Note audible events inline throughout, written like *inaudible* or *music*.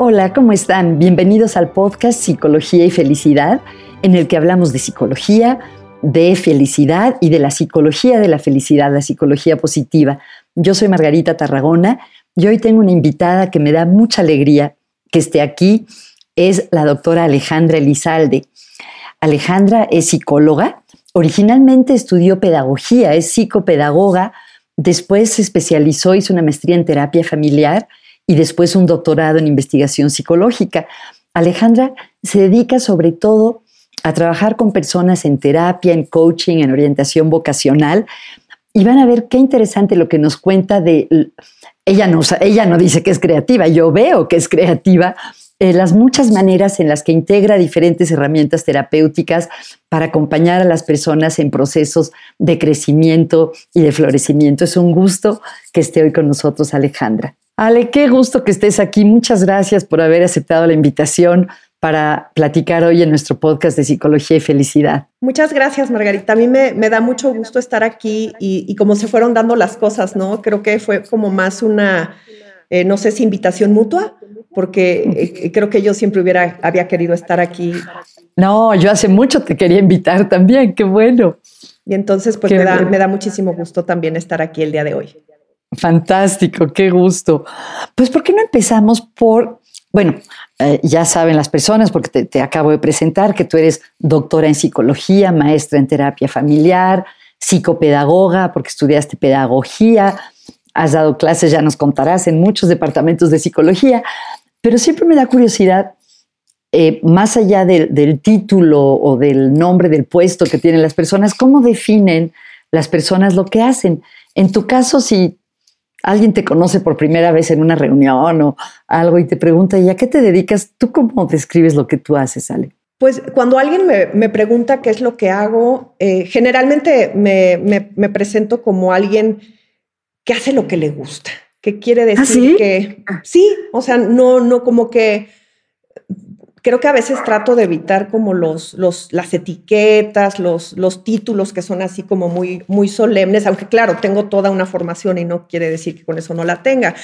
Hola, ¿cómo están? Bienvenidos al podcast Psicología y Felicidad, en el que hablamos de psicología, de felicidad y de la psicología de la felicidad, la psicología positiva. Yo soy Margarita Tarragona y hoy tengo una invitada que me da mucha alegría que esté aquí. Es la doctora Alejandra Elizalde. Alejandra es psicóloga. Originalmente estudió pedagogía, es psicopedagoga. Después se especializó, hizo una maestría en terapia familiar y después un doctorado en investigación psicológica. Alejandra se dedica sobre todo a trabajar con personas en terapia, en coaching, en orientación vocacional. Y van a ver qué interesante lo que nos cuenta de... Ella no, ella no dice que es creativa, yo veo que es creativa, eh, las muchas maneras en las que integra diferentes herramientas terapéuticas para acompañar a las personas en procesos de crecimiento y de florecimiento. Es un gusto que esté hoy con nosotros, Alejandra. Ale, qué gusto que estés aquí. Muchas gracias por haber aceptado la invitación para platicar hoy en nuestro podcast de Psicología y Felicidad. Muchas gracias, Margarita. A mí me, da mucho gusto estar aquí y, y cómo se fueron dando las cosas, ¿no? Creo que fue como más una, eh, no sé si invitación mutua, porque eh, creo que yo siempre hubiera, había querido estar aquí. No, yo hace mucho te quería invitar también, qué bueno. Y entonces, pues me da, me da muchísimo gusto también estar aquí el día de hoy. Fantástico, qué gusto. Pues, ¿por qué no empezamos por, bueno, eh, ya saben las personas, porque te, acabo de presentar que tú eres doctora en psicología, maestra en terapia familiar, psicopedagoga, porque estudiaste pedagogía, has dado clases, ya nos contarás, en muchos departamentos de psicología, pero siempre me da curiosidad, eh, más allá del título o del nombre del puesto que tienen las personas, ¿cómo definen las personas lo que hacen? En tu caso, si alguien te conoce por primera vez en una reunión o algo y te pregunta, ¿y a qué te dedicas? ¿Tú cómo describes lo que tú haces, Ale? Pues cuando alguien me, pregunta qué es lo que hago, eh, generalmente me, presento como alguien que hace lo que le gusta, que quiere ¿Ah, decir que sí, o sea, no, no como que creo que a veces trato de evitar como los, los, las etiquetas, los, los títulos que son así como muy, muy solemnes, aunque claro, tengo toda una formación y no quiere decir que con eso no la tenga,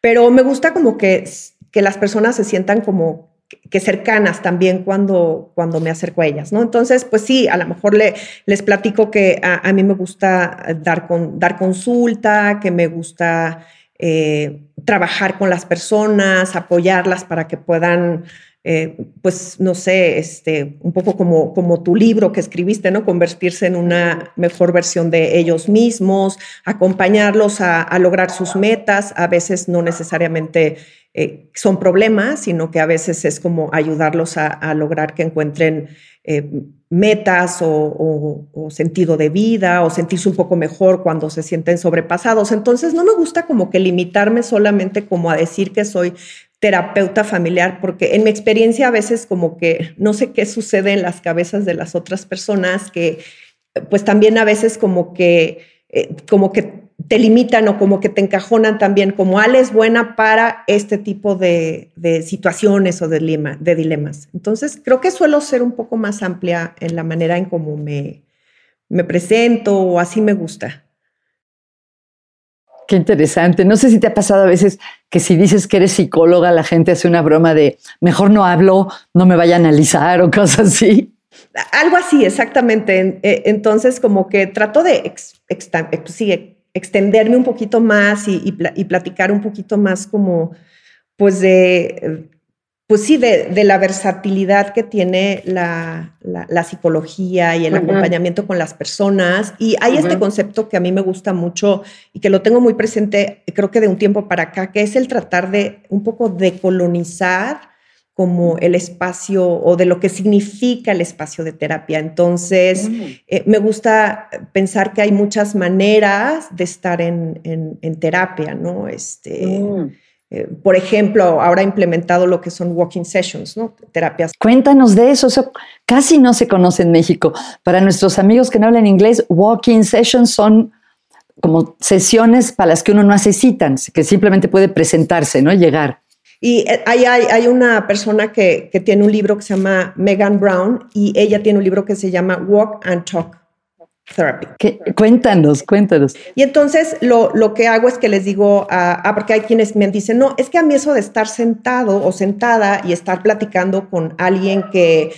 pero me gusta como que, que las personas se sientan como que cercanas también cuando, cuando me acerco a ellas, ¿no? Entonces, pues sí, a lo mejor le, les platico que a, mí me gusta dar, con, dar consulta, que me gusta eh, trabajar con las personas, apoyarlas para que puedan eh, pues no sé, este, un poco como, como tu libro que escribiste, ¿no? Convertirse en una mejor versión de ellos mismos, acompañarlos a, lograr sus metas, a veces no necesariamente eh, son problemas, sino que a veces es como ayudarlos a, lograr que encuentren eh, metas o, o, sentido de vida o sentirse un poco mejor cuando se sienten sobrepasados. Entonces no me gusta como que limitarme solamente como a decir que soy terapeuta familiar, porque en mi experiencia a veces como que no sé qué sucede en las cabezas de las otras personas, que pues también a veces como que, eh, como que te limitan o como que te encajonan también como Ale es buena para este tipo de, situaciones o de, de dilemas. Entonces creo que suelo ser un poco más amplia en la manera en cómo me, me presento o así me gusta. Qué interesante. No sé si te ha pasado a veces que si dices que eres psicóloga, la gente hace una broma de mejor no hablo, no me vaya a analizar o cosas así. Algo así, exactamente. Eh, entonces, como que trato de extenderme un poquito más y, y, platicar un poquito más como, pues, de pues sí, de, la versatilidad que tiene la, psicología y el acompañamiento con las personas. Y hay este concepto que a mí me gusta mucho y que lo tengo muy presente, creo que de un tiempo para acá, que es el tratar de un poco decolonizar como el espacio o de lo que significa el espacio de terapia. Entonces, eh, me gusta pensar que hay muchas maneras de estar en, terapia, ¿no? Este, mm. Eh, por ejemplo, ahora ha implementado lo que son walking sessions, ¿no? Terapias. Cuéntanos de eso, eso casi no se conoce en México. Para nuestros amigos que no hablan inglés, walking sessions son como sesiones para las que uno no hace citas, que simplemente puede presentarse, ¿no? Llegar. Y eh, hay, hay, una persona que, que, tiene un libro que se llama Megan Brown y ella tiene un libro que se llama Walk and Talk. Therapy. Cuéntanos, cuéntanos. Y entonces lo, lo, que hago es que les digo, ah, porque hay quienes me dicen, no, es que a mí eso de estar sentado o sentada y estar platicando con alguien que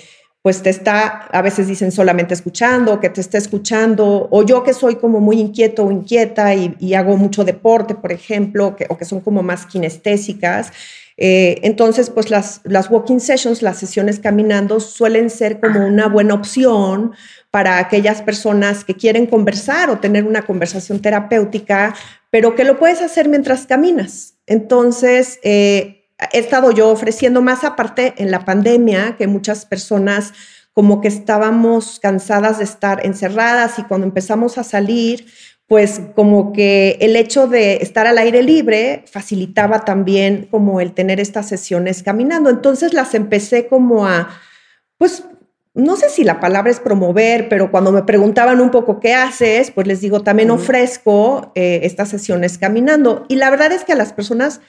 pues te está, a veces dicen solamente escuchando, que te está escuchando, o yo que soy como muy inquieto o inquieta y, hago mucho deporte, por ejemplo, que, o que son como más kinestésicas. Eh, entonces, pues las, las walking sessions, las sesiones caminando, suelen ser como una buena opción para aquellas personas que quieren conversar o tener una conversación terapéutica, pero que lo puedes hacer mientras caminas. Entonces, eh, he estado yo ofreciendo más aparte en la pandemia, que muchas personas como que estábamos cansadas de estar encerradas y cuando empezamos a salir, pues como que el hecho de estar al aire libre facilitaba también como el tener estas sesiones caminando. Entonces las empecé como a, pues no sé si la palabra es promover, pero cuando me preguntaban un poco qué haces, pues les digo, también ofrezco eh, estas sesiones caminando. Y la verdad es que a las personas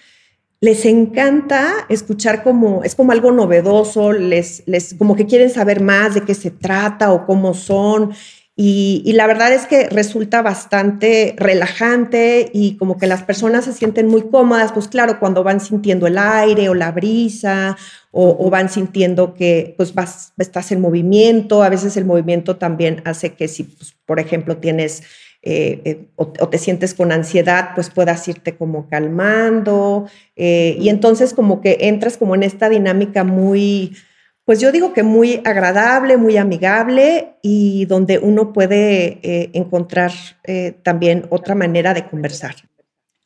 les encanta escuchar como, es como algo novedoso, les, les, como que quieren saber más de qué se trata o cómo son. Y, y, la verdad es que resulta bastante relajante y como que las personas se sienten muy cómodas, pues claro, cuando van sintiendo el aire o la brisa o, van sintiendo que pues vas, estás en movimiento, a veces el movimiento también hace que si, pues, por ejemplo, tienes eh, eh, o, te sientes con ansiedad, pues puedas irte como calmando. Eh, y entonces como que entras como en esta dinámica muy, pues yo digo que muy agradable, muy amigable y donde uno puede encontrar también otra manera de conversar.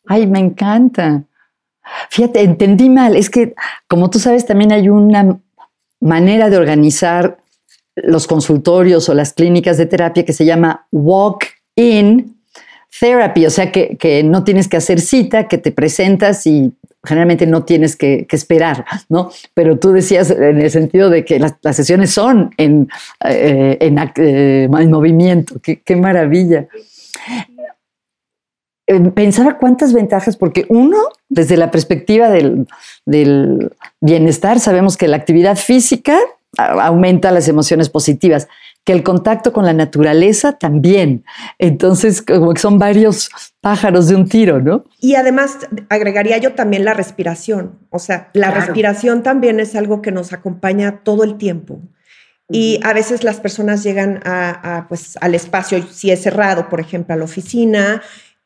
Ay, me encanta. Fíjate, entendí mal. Es que, como tú sabes, también hay una manera de organizar los consultorios o las clínicas de terapia que se llama walk in therapy, o sea que, no tienes que hacer cita, que te presentas y generalmente no tienes que, esperar, ¿no? Pero tú decías en el sentido de que las, sesiones son en, eh, eh, en, movimiento, qué, maravilla. Eh, pensaba cuántas ventajas, porque uno, desde la perspectiva del bienestar, sabemos que la actividad física aumenta las emociones positivas que el contacto con la naturaleza también. Entonces, como que son varios pájaros de un tiro, ¿no? Y además agregaría yo también la respiración. O sea, la respiración también es algo que nos acompaña todo el tiempo. Y a veces las personas llegan a, pues, al espacio, si es cerrado, por ejemplo, a la oficina,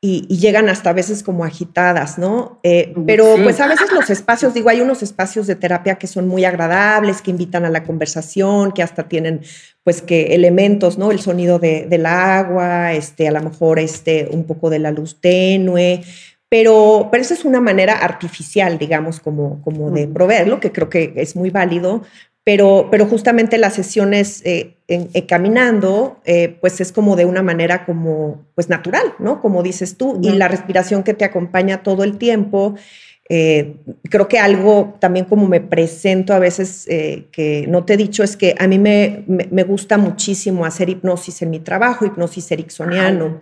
y, llegan hasta a veces como agitadas, ¿no? Eh, pero pues a veces los espacios, digo, hay unos espacios de terapia que son muy agradables, que invitan a la conversación, que hasta tienen pues que elementos, ¿no? El sonido de, del agua, este, a lo mejor este, un poco de la luz tenue, pero, pero esa es una manera artificial, digamos, como, como de proveerlo, que creo que es muy válido, pero, pero justamente las sesiones eh, eh, caminando, eh, pues es como de una manera como, pues natural, ¿no? Como dices tú, y la respiración que te acompaña todo el tiempo. creo que algo también como me presento a veces que no te he dicho es que a mí me, me, gusta muchísimo hacer hipnosis en mi trabajo, hipnosis ericksoniano.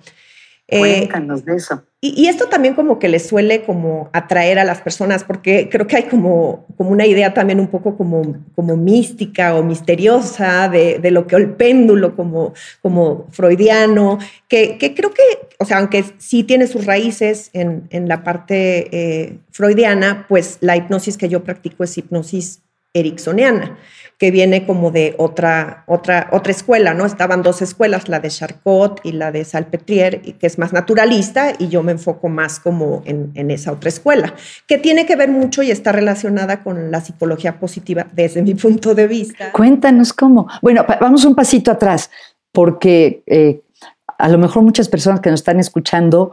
Cuéntanos de eso. Y, esto también como que le suele como atraer a las personas, porque creo que hay como, como una idea también un poco como, como mística o misteriosa de, de lo que el péndulo como, como freudiano, que, que, creo que, o sea, aunque sí tiene sus raíces en, en la parte eh, freudiana, pues la hipnosis que yo practico es hipnosis ericksoniana que viene como de otra, otra, otra escuela, ¿no? Estaban dos escuelas, la de Charcot y la de Salpetrier, que es más naturalista, y yo me enfoco más como en, esa otra escuela, que tiene que ver mucho y está relacionada con la psicología positiva desde mi punto de vista. Cuéntanos cómo. Bueno, vamos un pasito atrás, porque eh, a lo mejor muchas personas que nos están escuchando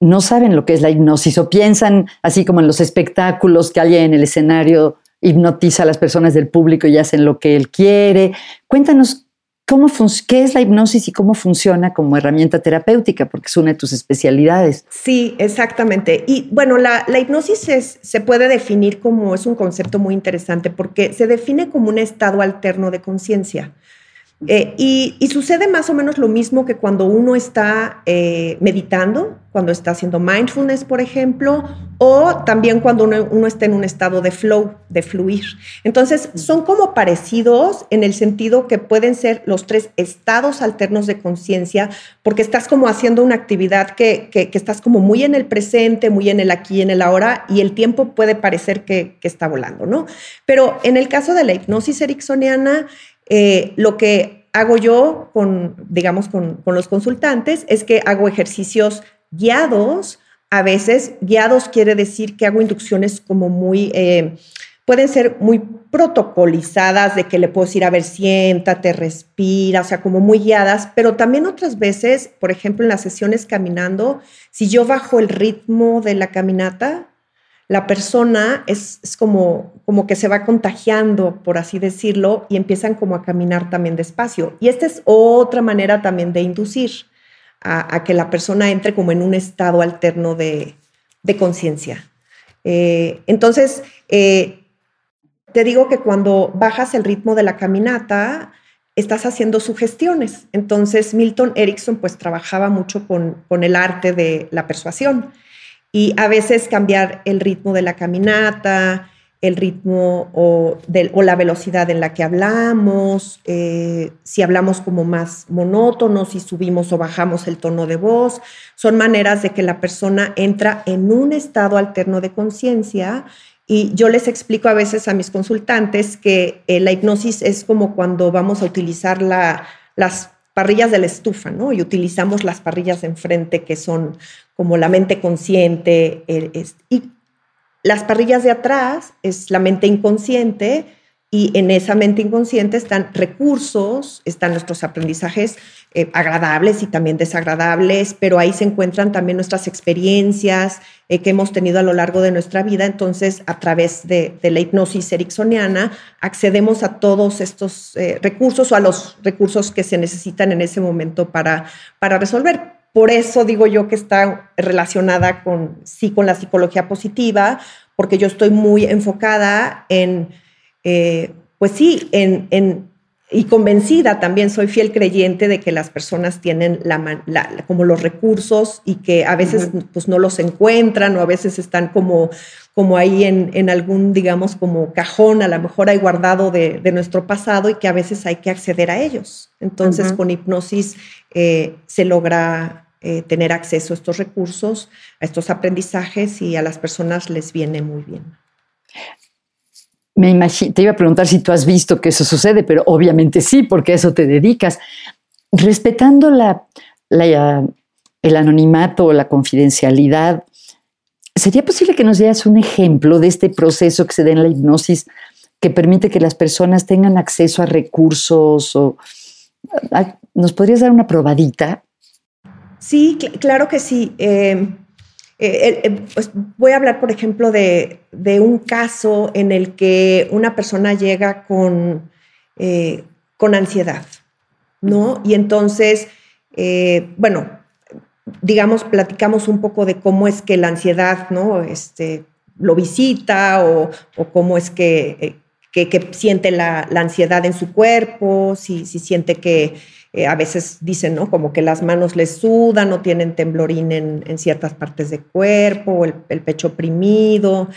no saben lo que es la hipnosis o piensan así como en los espectáculos que hay en el escenario hipnotiza a las personas del público y hacen lo que él quiere. Cuéntanos cómo qué es la hipnosis y cómo funciona como herramienta terapéutica, porque es una de tus especialidades. Sí, exactamente. Y bueno, la, hipnosis se puede definir como, es un concepto muy interesante, porque se define como un estado alterno de conciencia. Eh, y, sucede más o menos lo mismo que cuando uno está eh, meditando, cuando está haciendo mindfulness, por ejemplo, o también cuando uno, está en un estado de flow, de fluir. Entonces, son como parecidos en el sentido que pueden ser los tres estados alternos de conciencia, porque estás como haciendo una actividad que, estás como muy en el presente, muy en el aquí, en el ahora, y el tiempo puede parecer que, que está volando, ¿no? Pero en el caso de la hipnosis ericksoniana, eh, lo que hago yo con, digamos, con, los consultantes es que hago ejercicios guiados. A veces guiados quiere decir que hago inducciones como muy, eh, pueden ser muy protocolizadas, de que le puedo decir, a ver, siéntate, respira, o sea, como muy guiadas, pero también otras veces, por ejemplo, en las sesiones caminando, si yo bajo el ritmo de la caminata, la persona es, como, que se va contagiando, por así decirlo, y empiezan como a caminar también despacio. Y esta es otra manera también de inducir a, que la persona entre como en un estado alterno de, conciencia. Eh, entonces, eh, te digo que cuando bajas el ritmo de la caminata, estás haciendo sugestiones. Entonces, Milton Erickson pues trabajaba mucho con el arte de la persuasión y a veces cambiar el ritmo de la caminata, el ritmo o, la velocidad en la que hablamos, eh, si hablamos como más monótono, si subimos o bajamos el tono de voz, son maneras de que la persona entra en un estado alterno de conciencia. Y yo les explico a veces a mis consultantes que eh, la hipnosis es como cuando vamos a utilizar la, las parrillas de la estufa, ¿no? Y utilizamos las parrillas de enfrente que son como la mente consciente. y las parrillas de atrás es la mente inconsciente y en esa mente inconsciente están recursos, están nuestros aprendizajes eh, agradables y también desagradables, pero ahí se encuentran también nuestras experiencias eh, que hemos tenido a lo largo de nuestra vida. Entonces, a través de, la hipnosis ericksoniana, accedemos a todos estos eh, recursos o a los recursos que se necesitan en ese momento para, para resolver. Por eso digo yo que está relacionada con, sí, con la psicología positiva, porque yo estoy muy enfocada en eh, pues sí, en, y convencida también soy fiel creyente de que las personas tienen la, como los recursos y que a veces pues no los encuentran o a veces están como, como ahí en, algún, digamos, como cajón, a lo mejor hay guardado de, nuestro pasado y que a veces hay que acceder a ellos. Entonces, con hipnosis eh, se logra eh, tener acceso a estos recursos, a estos aprendizajes y a las personas les viene muy bien. Me imagino, te iba a preguntar si tú has visto que eso sucede, pero obviamente sí, porque a eso te dedicas. Respetando el anonimato o la confidencialidad, ¿sería posible que nos dieras un ejemplo de este proceso que se da en la hipnosis que permite que las personas tengan acceso a recursos? ¿Nos podrías dar una probadita? Sí, claro que sí. Eh, eh, eh, pues voy a hablar, por ejemplo, de, un caso en el que una persona llega con, eh, con ansiedad, ¿no? Y entonces, bueno, digamos, platicamos un poco de cómo es que la ansiedad, ¿no? Este, lo visita o, cómo es que, que, siente la, la, ansiedad en su cuerpo, si, si siente que eh, a veces dicen, ¿no? Como que las manos les sudan o tienen temblorín en, ciertas partes del cuerpo, el, pecho oprimido.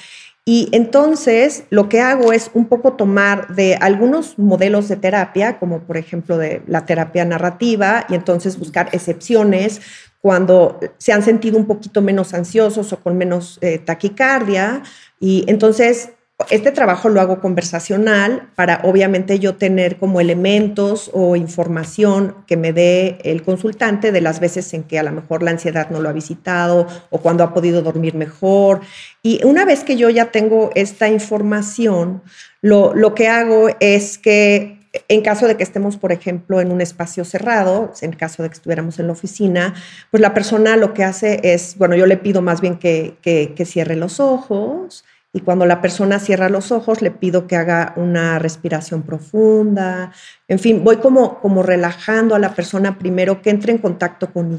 Y entonces lo que hago es un poco tomar de algunos modelos de terapia, como por ejemplo de la terapia narrativa, y entonces buscar excepciones cuando se han sentido un poquito menos ansiosos o con menos eh, taquicardia. Y entonces este trabajo lo hago conversacional para obviamente yo tener como elementos o información que me dé el consultante de las veces en que a lo mejor la ansiedad no lo ha visitado o cuando ha podido dormir mejor. Y una vez que yo ya tengo esta información, lo, lo que hago es que en caso de que estemos, por ejemplo, en un espacio cerrado, en caso de que estuviéramos en la oficina, pues la persona lo que hace es, bueno, yo le pido más bien que, que, que cierre los ojos y cuando la persona cierra los ojos, le pido que haga una respiración profunda. En fin, voy como, como relajando a la persona primero, que entre en contacto con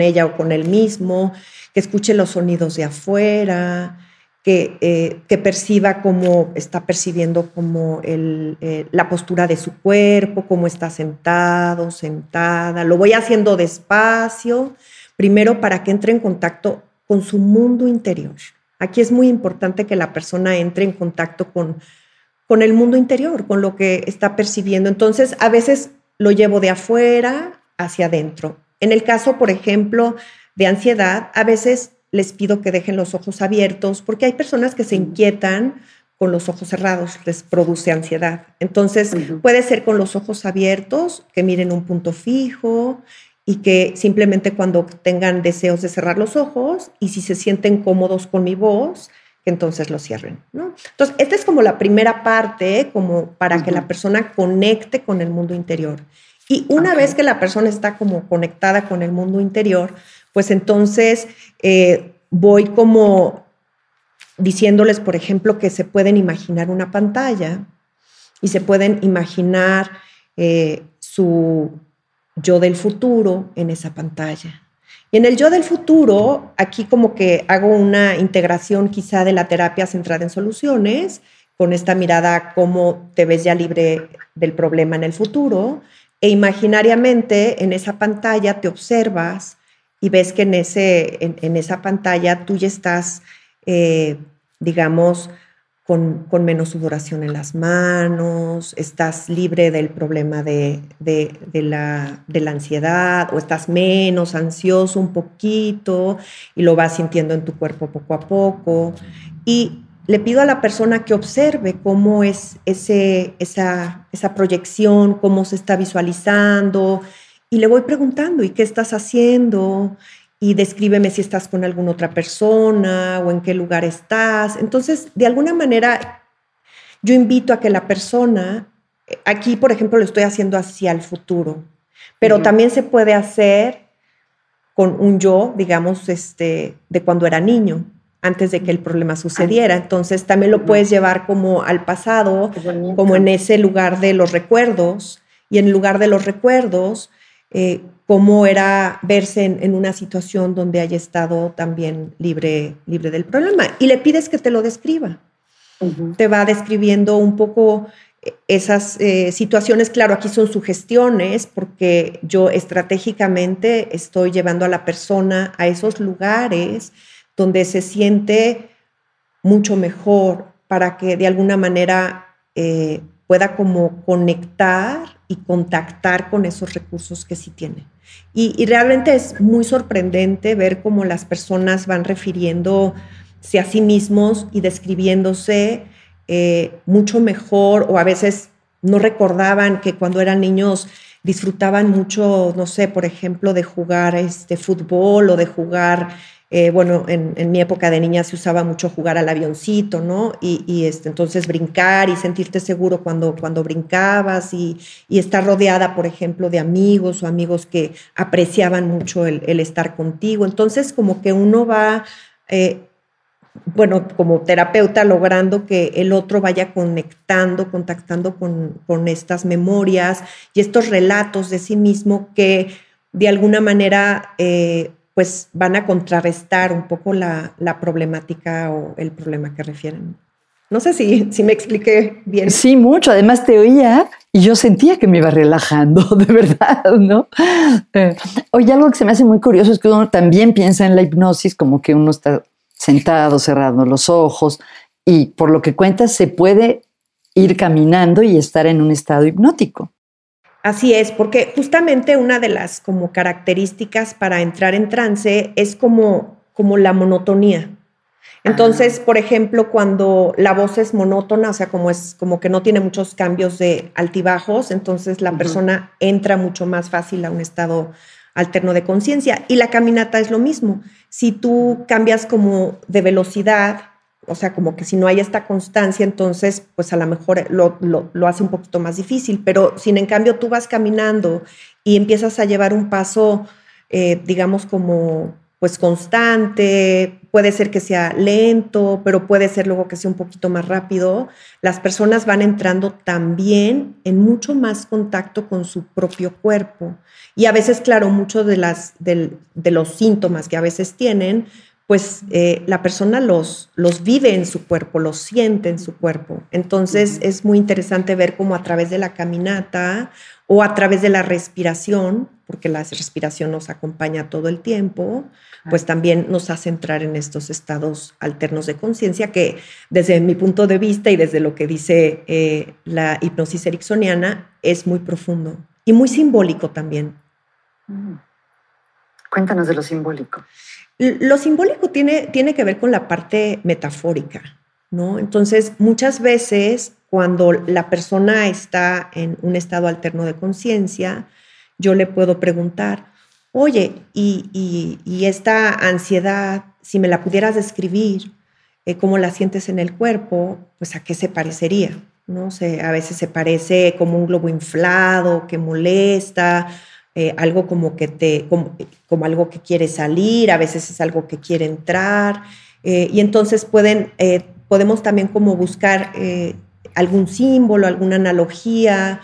ella, o con él mismo, que escuche los sonidos de afuera. que, eh, perciba cómo está percibiendo como eh, la postura de su cuerpo, cómo está sentado, sentada. Lo voy haciendo despacio, primero para que entre en contacto con su mundo interior. Aquí es muy importante que la persona entre en contacto con, con el mundo interior, con lo que está percibiendo. Entonces, a veces lo llevo de afuera hacia adentro. En el caso, por ejemplo, de ansiedad, a veces les pido que dejen los ojos abiertos porque hay personas que se inquietan con los ojos cerrados, les produce ansiedad. Entonces, puede ser con los ojos abiertos, que miren un punto fijo y que simplemente cuando tengan deseos de cerrar los ojos y si se sienten cómodos con mi voz, que entonces lo cierren. ¿no? Entonces, esta es como la primera parte, como para que la persona conecte con el mundo interior. Y una vez que la persona está como conectada con el mundo interior, pues entonces eh, voy como diciéndoles, por ejemplo, que se pueden imaginar una pantalla y se pueden imaginar eh, su yo del futuro en esa pantalla. Y en el yo del futuro, aquí como que hago una integración quizá de la terapia centrada en soluciones, con esta mirada cómo te ves ya libre del problema en el futuro, e imaginariamente en esa pantalla te observas y ves que en, ese, en, esa pantalla tú ya estás, eh, digamos, con, menos sudoración en las manos, estás libre del problema de, la, ansiedad o estás menos ansioso un poquito y lo vas sintiendo en tu cuerpo poco a poco. Y le pido a la persona que observe cómo es esa, esa proyección, cómo se está visualizando, y le voy preguntando, ¿y qué estás haciendo? Y descríbeme si estás con alguna otra persona o en qué lugar estás. Entonces, de alguna manera, yo invito a que la persona, aquí por ejemplo lo estoy haciendo hacia el futuro, pero también se puede hacer con un yo, digamos, este, de cuando era niño, antes de que el problema sucediera. Entonces también lo puedes llevar como al pasado, como en ese lugar de los recuerdos, y en lugar de los recuerdos, eh, cómo era verse en, una situación donde haya estado también libre, libre del problema. Y le pides que te lo describa. Te va describiendo un poco eh, esas eh, situaciones. Claro, aquí son sugestiones porque yo estratégicamente estoy llevando a la persona a esos lugares donde se siente mucho mejor para que de alguna manera pueda como conectar y contactar con esos recursos que sí tiene. Y, realmente es muy sorprendente ver cómo las personas van refiriéndose a sí mismos y describiéndose eh, mucho mejor o a veces no recordaban que cuando eran niños disfrutaban mucho, no sé, por ejemplo, de jugar este fútbol o de jugar eh, bueno, en, mi época de niña se usaba mucho jugar al avioncito, ¿no? Y, este, entonces brincar y sentirte seguro cuando, cuando brincabas y, estar rodeada, por ejemplo, de amigos o amigos que apreciaban mucho el, estar contigo. Entonces, como que uno va, eh, bueno, como terapeuta, logrando que el otro vaya conectando, contactando con, estas memorias y estos relatos de sí mismo que de alguna manera... Eh, pues van a contrarrestar un poco la, problemática o el problema que refieren. No sé si, si me expliqué bien. Sí, mucho. Además te oía y yo sentía que me iba relajando, *laughs* de verdad, ¿no? Eh, oye, algo que se me hace muy curioso es que uno también piensa en la hipnosis como que uno está sentado, cerrando los ojos y por lo que cuentas se puede ir caminando y estar en un estado hipnótico. Así es, porque justamente una de las como características para entrar en trance es como, como la monotonía. Entonces, por ejemplo, cuando la voz es monótona, o sea, como es como que no tiene muchos cambios de altibajos, entonces la persona entra mucho más fácil a un estado alterno de conciencia. Y la caminata es lo mismo. Si tú cambias como de velocidad, o sea, como que si no hay esta constancia, entonces, pues a lo mejor lo, lo, hace un poquito más difícil, pero si en cambio tú vas caminando y empiezas a llevar un paso, eh, digamos, como pues constante, puede ser que sea lento, pero puede ser luego que sea un poquito más rápido, las personas van entrando también en mucho más contacto con su propio cuerpo. Y a veces, claro, muchos de, de los síntomas que a veces tienen, pues eh, la persona los, los vive en su cuerpo, los siente en su cuerpo. Entonces es muy interesante ver cómo a través de la caminata o a través de la respiración, porque la respiración nos acompaña todo el tiempo, pues también nos hace entrar en estos estados alternos de conciencia que desde mi punto de vista y desde lo que dice eh, la hipnosis ericksoniana es muy profundo y muy simbólico también. Cuéntanos de lo simbólico. Lo simbólico tiene, tiene que ver con la parte metafórica, ¿no? Entonces, muchas veces cuando la persona está en un estado alterno de conciencia, yo le puedo preguntar, oye, y, esta ansiedad, si me la pudieras describir, eh, cómo la sientes en el cuerpo, pues a qué se parecería, ¿no? sé, a veces se parece como un globo inflado que molesta, eh, algo como que te, como, algo que quiere salir, a veces es algo que quiere entrar, eh, y entonces pueden, eh, podemos también como buscar algún símbolo, alguna analogía,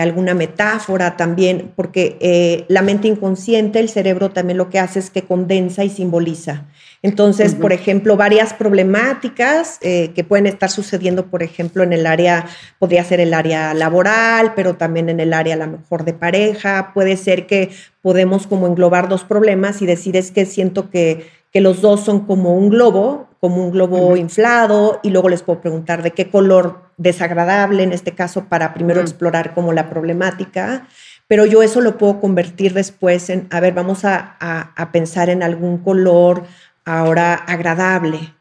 alguna metáfora también, porque la mente inconsciente, el cerebro también lo que hace es que condensa y simboliza. Entonces, por ejemplo, varias problemáticas eh, que pueden estar sucediendo, por ejemplo, en el área, podría ser el área laboral, pero también en el área a lo mejor de pareja. Puede ser que podemos como englobar dos problemas y decir es que siento que, que los dos son como un globo, como un globo inflado, y luego les puedo preguntar de qué color desagradable, en este caso, para primero explorar como la problemática. Pero yo eso lo puedo convertir después en, a ver, vamos a, a, pensar en algún color ahora agradable.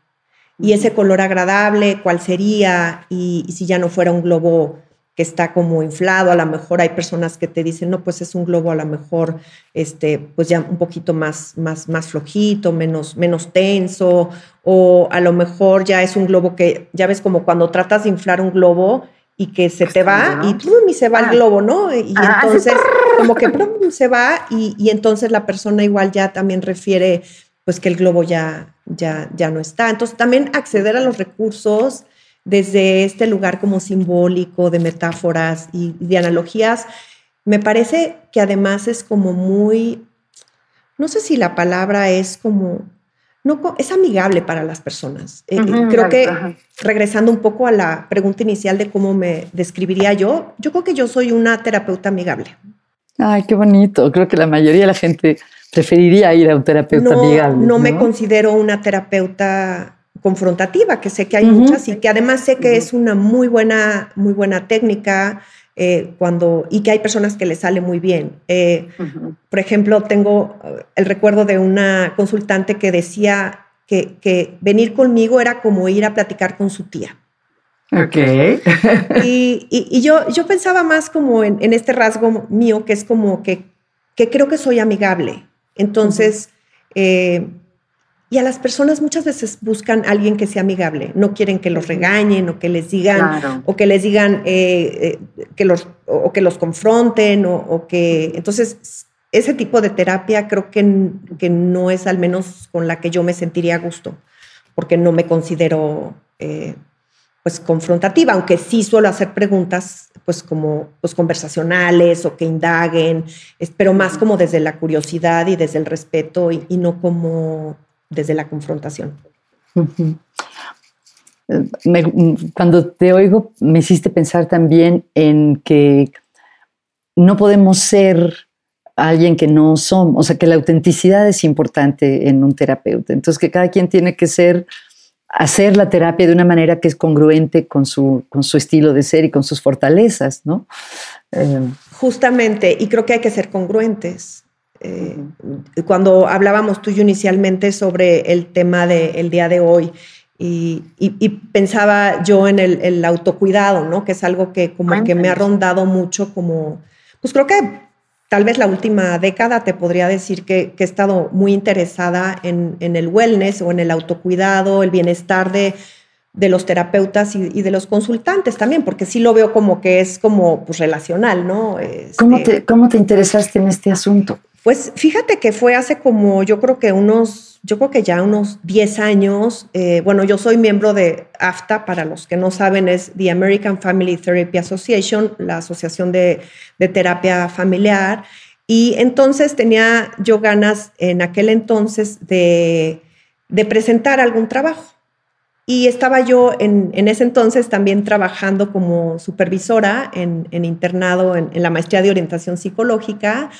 Y ese color agradable, ¿cuál sería? Y, si ya no fuera un globo que está como inflado, a lo mejor hay personas que te dicen, no, pues es un globo a lo mejor, este, pues ya un poquito más, más, más flojito, menos, menos tenso, o a lo mejor ya es un globo que, ya ves como cuando tratas de inflar un globo y que se te va y, y se va el ah. globo, ¿no? Y ah, entonces como que se va y, y entonces la persona igual ya también refiere pues que el globo ya, ya, ya no está. Entonces también acceder a los recursos desde este lugar como simbólico de metáforas y de analogías, me parece que además es como muy, no sé si la palabra es como, no, es amigable para las personas. Eh, creo que regresando un poco a la pregunta inicial de cómo me describiría yo, yo creo que yo soy una terapeuta amigable. Ay, qué bonito. Creo que la mayoría de la gente preferiría ir a un terapeuta no, amigable. No, me considero una terapeuta confrontativa, que sé que hay muchas y que además sé que es una muy buena, muy buena técnica eh, cuando, y que hay personas que le sale muy bien. Eh, por ejemplo, tengo eh, el recuerdo de una consultante que decía que, que, venir conmigo era como ir a platicar con su tía. Ok. y, y, yo, yo pensaba más como en, en, este rasgo mío, que es como que, que creo que soy amigable. Entonces, eh, y a las personas muchas veces buscan a alguien que sea amigable, no quieren que los regañen o que les digan, o que les digan eh, eh, que los, o que los confronten, o, que, entonces, ese tipo de terapia creo que, que, no es al menos con la que yo me sentiría a gusto, porque no me considero pues confrontativa, aunque sí suelo hacer preguntas pues como pues conversacionales o que indaguen, pero más como desde la curiosidad y desde el respeto y, no como desde la confrontación. cuando te oigo me hiciste pensar también en que no podemos ser alguien que no somos, o sea que la autenticidad es importante en un terapeuta, entonces que cada quien tiene que ser hacer la terapia de una manera que es congruente con su, con su estilo de ser y con sus fortalezas, ¿no? Eh, Justamente, y creo que hay que ser congruentes. Eh, cuando hablábamos tú y yo inicialmente sobre el tema del día de hoy, y, pensaba yo en el, autocuidado, ¿no? Que es algo que como que me ha rondado mucho como, pues creo que tal vez la última década te podría decir que, he estado muy interesada en, el wellness o en el autocuidado, el bienestar de, los terapeutas y, de los consultantes también, porque sí lo veo como que es como pues, relacional, ¿no? ¿Cómo, este te, ¿Cómo te interesaste en este asunto? Pues fíjate que fue hace como, yo creo que unos, yo creo que ya unos 10 años. Eh, bueno, yo soy miembro de AFTA, para los que no saben, es The American Family Therapy Association, la asociación de, terapia familiar. Y entonces tenía yo ganas en aquel entonces de, de presentar algún trabajo. Y estaba yo en, ese entonces también trabajando como supervisora en, internado en, la maestría de orientación psicológica.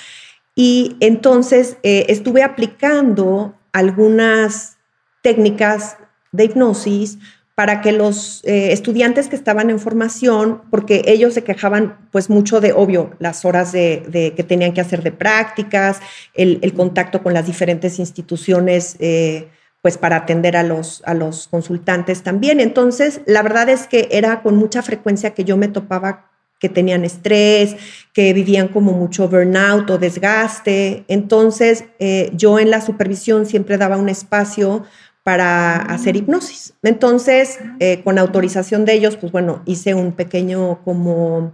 Y entonces eh, estuve aplicando algunas técnicas de hipnosis para que los eh, estudiantes que estaban en formación, porque ellos se quejaban pues mucho de, obvio, las horas de, que tenían que hacer de prácticas, el, contacto con las diferentes instituciones, eh, pues para atender a los, a los consultantes también. Entonces, la verdad es que era con mucha frecuencia que yo me topaba que tenían estrés, que vivían como mucho burnout o desgaste. Entonces, eh, yo en la supervisión siempre daba un espacio para hacer hipnosis. Entonces, eh, con autorización de ellos, pues bueno, hice un pequeño como,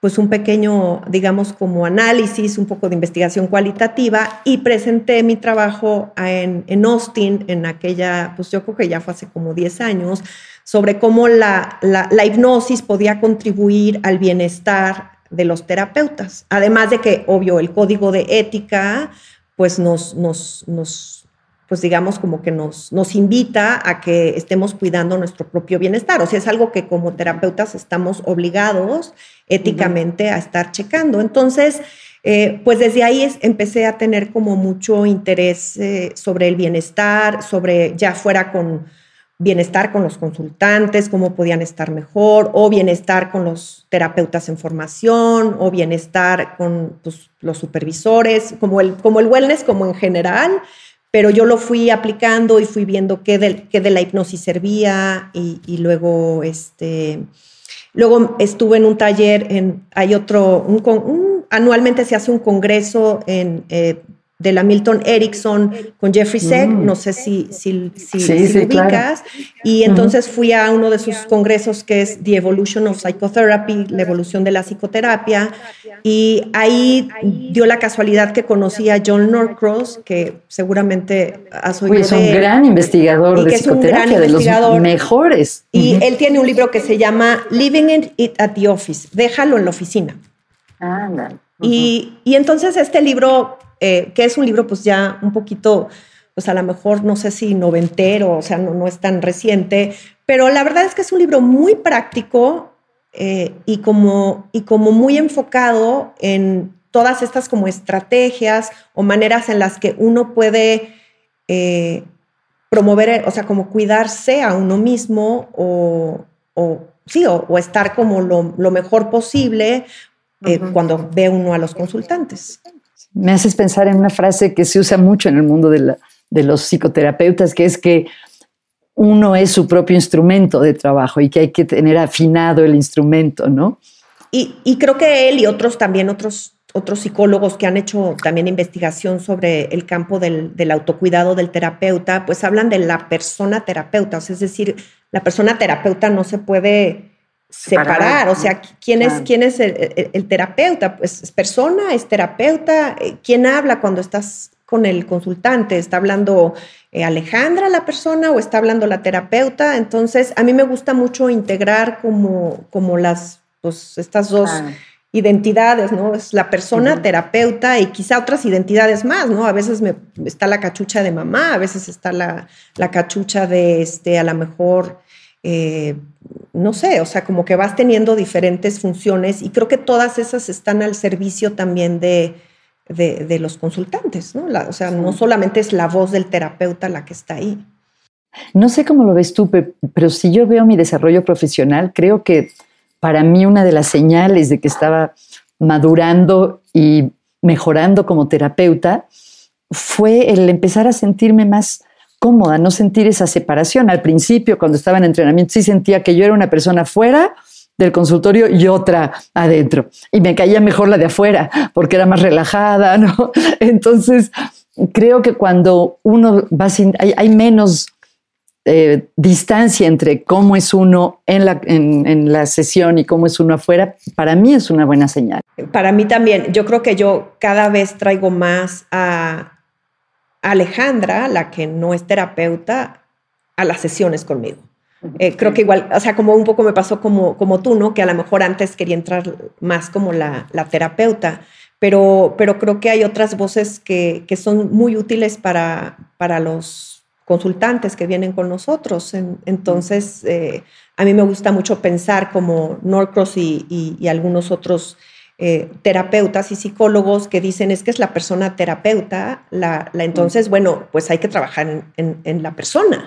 pues un pequeño, digamos, como análisis, un poco de investigación cualitativa y presenté mi trabajo en, en Austin, en aquella, pues yo creo que ya fue hace como 10 años, sobre cómo la, la, hipnosis podía contribuir al bienestar de los terapeutas. Además de que, obvio, el código de ética, pues nos, nos pues digamos como que nos, nos invita a que estemos cuidando nuestro propio bienestar. O sea, es algo que como terapeutas estamos obligados éticamente a estar checando. Entonces, eh, pues desde ahí empecé a tener como mucho interés eh, sobre el bienestar, sobre ya fuera con bienestar con los consultantes, cómo podían estar mejor, o bienestar con los terapeutas en formación, o bienestar con pues, los supervisores, como el, como el wellness como en general pero yo lo fui aplicando y fui viendo qué de, qué de la hipnosis servía y, luego, este, luego estuve en un taller, en, hay otro, un, anualmente se hace un congreso en, eh, de la Milton Erickson con Jeffrey Seck, mm. no sé si, si, si, ubicas, y entonces fui a uno de sus congresos que es The Evolution of Psychotherapy, la evolución de la psicoterapia, y ahí dio la casualidad que conocí a John Norcross, que seguramente has oído Es un gran investigador de psicoterapia, de los mejores. Y él tiene un libro que se llama Living It at the Office, déjalo en la oficina. Ah, y, y entonces este libro eh, que es un libro pues ya un poquito, pues a lo mejor no sé si noventero, o sea, no, no es tan reciente, pero la verdad es que es un libro muy práctico eh, y, como, y como muy enfocado en todas estas como estrategias o maneras en las que uno puede eh, promover, o sea, como cuidarse a uno mismo o, sí, o, estar como lo, lo mejor posible cuando ve uno a los consultantes me haces pensar en una frase que se usa mucho en el mundo de, los psicoterapeutas, que es que uno es su propio instrumento de trabajo y que hay que tener afinado el instrumento, ¿no? Y, creo que él y otros también, otros, otros psicólogos que han hecho también investigación sobre el campo del, del autocuidado del terapeuta, pues hablan de la persona terapeuta, o sea, es decir, la persona terapeuta no se puede separar, o sea, ¿quién es, quién es el, terapeuta? Pues es persona, es terapeuta, eh, ¿quién habla cuando estás con el consultante? ¿Está hablando eh, Alejandra la persona o está hablando la terapeuta? Entonces, a mí me gusta mucho integrar como, como las, pues, estas dos identidades, ¿no? Es la persona terapeuta y quizá otras identidades más, ¿no? A veces me, está la cachucha de mamá, a veces está la, la cachucha de, este, a lo mejor, eh, no sé, o sea, como que vas teniendo diferentes funciones y creo que todas esas están al servicio también de, de, los consultantes, ¿no? o sea, no solamente es la voz del terapeuta la que está ahí. No sé cómo lo ves tú, pero si yo veo mi desarrollo profesional, creo que para mí una de las señales de que estaba madurando y mejorando como terapeuta fue el empezar a sentirme más cómoda, no sentir esa separación. Al principio, cuando estaba en entrenamiento, sí sentía que yo era una persona fuera del consultorio y otra adentro. Y me caía mejor la de afuera porque era más relajada, *laughs* ¿no? Entonces, creo que cuando uno va sin, hay, menos eh, distancia entre cómo es uno en la, en la sesión y cómo es uno afuera, para mí es una buena señal. Para mí también. Yo creo que yo cada vez traigo más a Alejandra, la que no es terapeuta, a las sesiones conmigo. Eh, creo que igual, o sea, como un poco me pasó como, como tú, ¿no? Que a lo mejor antes quería entrar más como la, terapeuta, pero, pero creo que hay otras voces que, son muy útiles para, para los consultantes que vienen con nosotros. entonces, eh, a mí me gusta mucho pensar como Norcross y, algunos otros eh, terapeutas y psicólogos que dicen es que es la persona terapeuta, la, entonces, bueno, pues hay que trabajar en, la persona,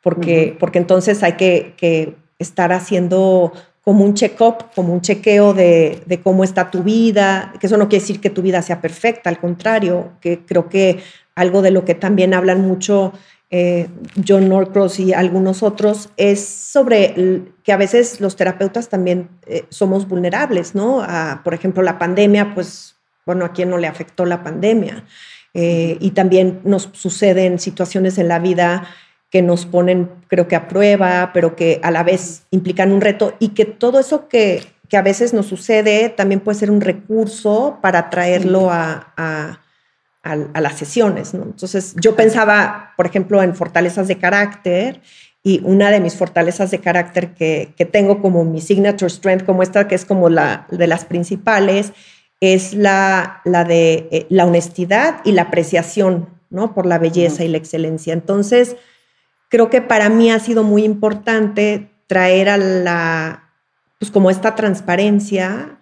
porque, porque entonces hay que, que estar haciendo como un check-up, como un chequeo de, de, cómo está tu vida, que eso no quiere decir que tu vida sea perfecta, al contrario, que creo que algo de lo que también hablan mucho eh, John Norcross y algunos otros es sobre que a veces los terapeutas también eh, somos vulnerables, ¿no? por ejemplo, la pandemia, pues, bueno, ¿a quién no le afectó la pandemia? Eh, y también nos suceden situaciones en la vida que nos ponen, creo que a prueba, pero que a la vez implican un reto y que todo eso que, que a veces nos sucede también puede ser un recurso para traerlo a, a, a, las sesiones. ¿no? Entonces, yo pensaba, por ejemplo, en fortalezas de carácter y una de mis fortalezas de carácter que, que tengo como mi signature strength, como esta, que es como la de las principales, es la, la de eh, la honestidad y la apreciación, ¿no? Por la belleza y la excelencia. Entonces, creo que para mí ha sido muy importante traer a la, pues como esta transparencia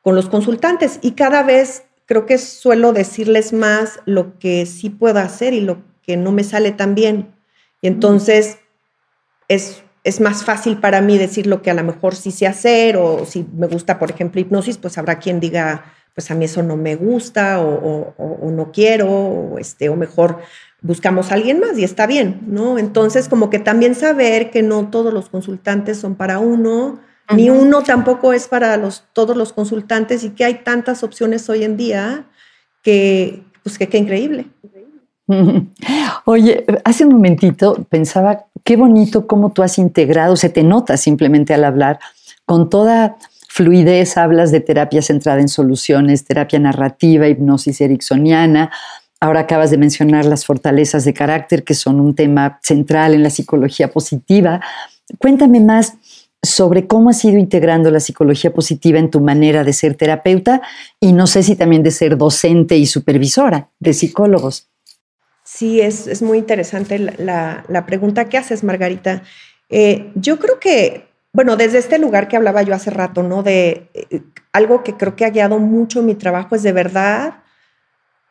con los consultantes y cada vez creo que suelo decirles más lo que sí puedo hacer y lo que no me sale tan bien. Y entonces es, es más fácil para mí decir lo que a lo mejor sí sé hacer o si me gusta, por ejemplo, hipnosis, pues habrá quien diga, pues a mí eso no me gusta o, o no quiero o, este, o mejor buscamos a alguien más y está bien, ¿no? Entonces, como que también saber que no todos los consultantes son para uno, ni uno tampoco es para los, todos los consultantes y que hay tantas opciones hoy en día que, pues que qué increíble. *laughs* Oye, hace un momentito pensaba, qué bonito cómo tú has integrado, se te nota simplemente al hablar, con toda fluidez hablas de terapia centrada en soluciones, terapia narrativa, hipnosis ericksoniana, Ahora acabas de mencionar las fortalezas de carácter, que son un tema central en la psicología positiva. Cuéntame más sobre cómo has ido integrando la psicología positiva en tu manera de ser terapeuta y no sé si también de ser docente y supervisora de psicólogos. Sí, es, muy interesante la, pregunta que haces, Margarita. Eh, yo creo que, bueno, desde este lugar que hablaba yo hace rato, ¿no? De eh, algo que creo que ha guiado mucho mi trabajo es de verdad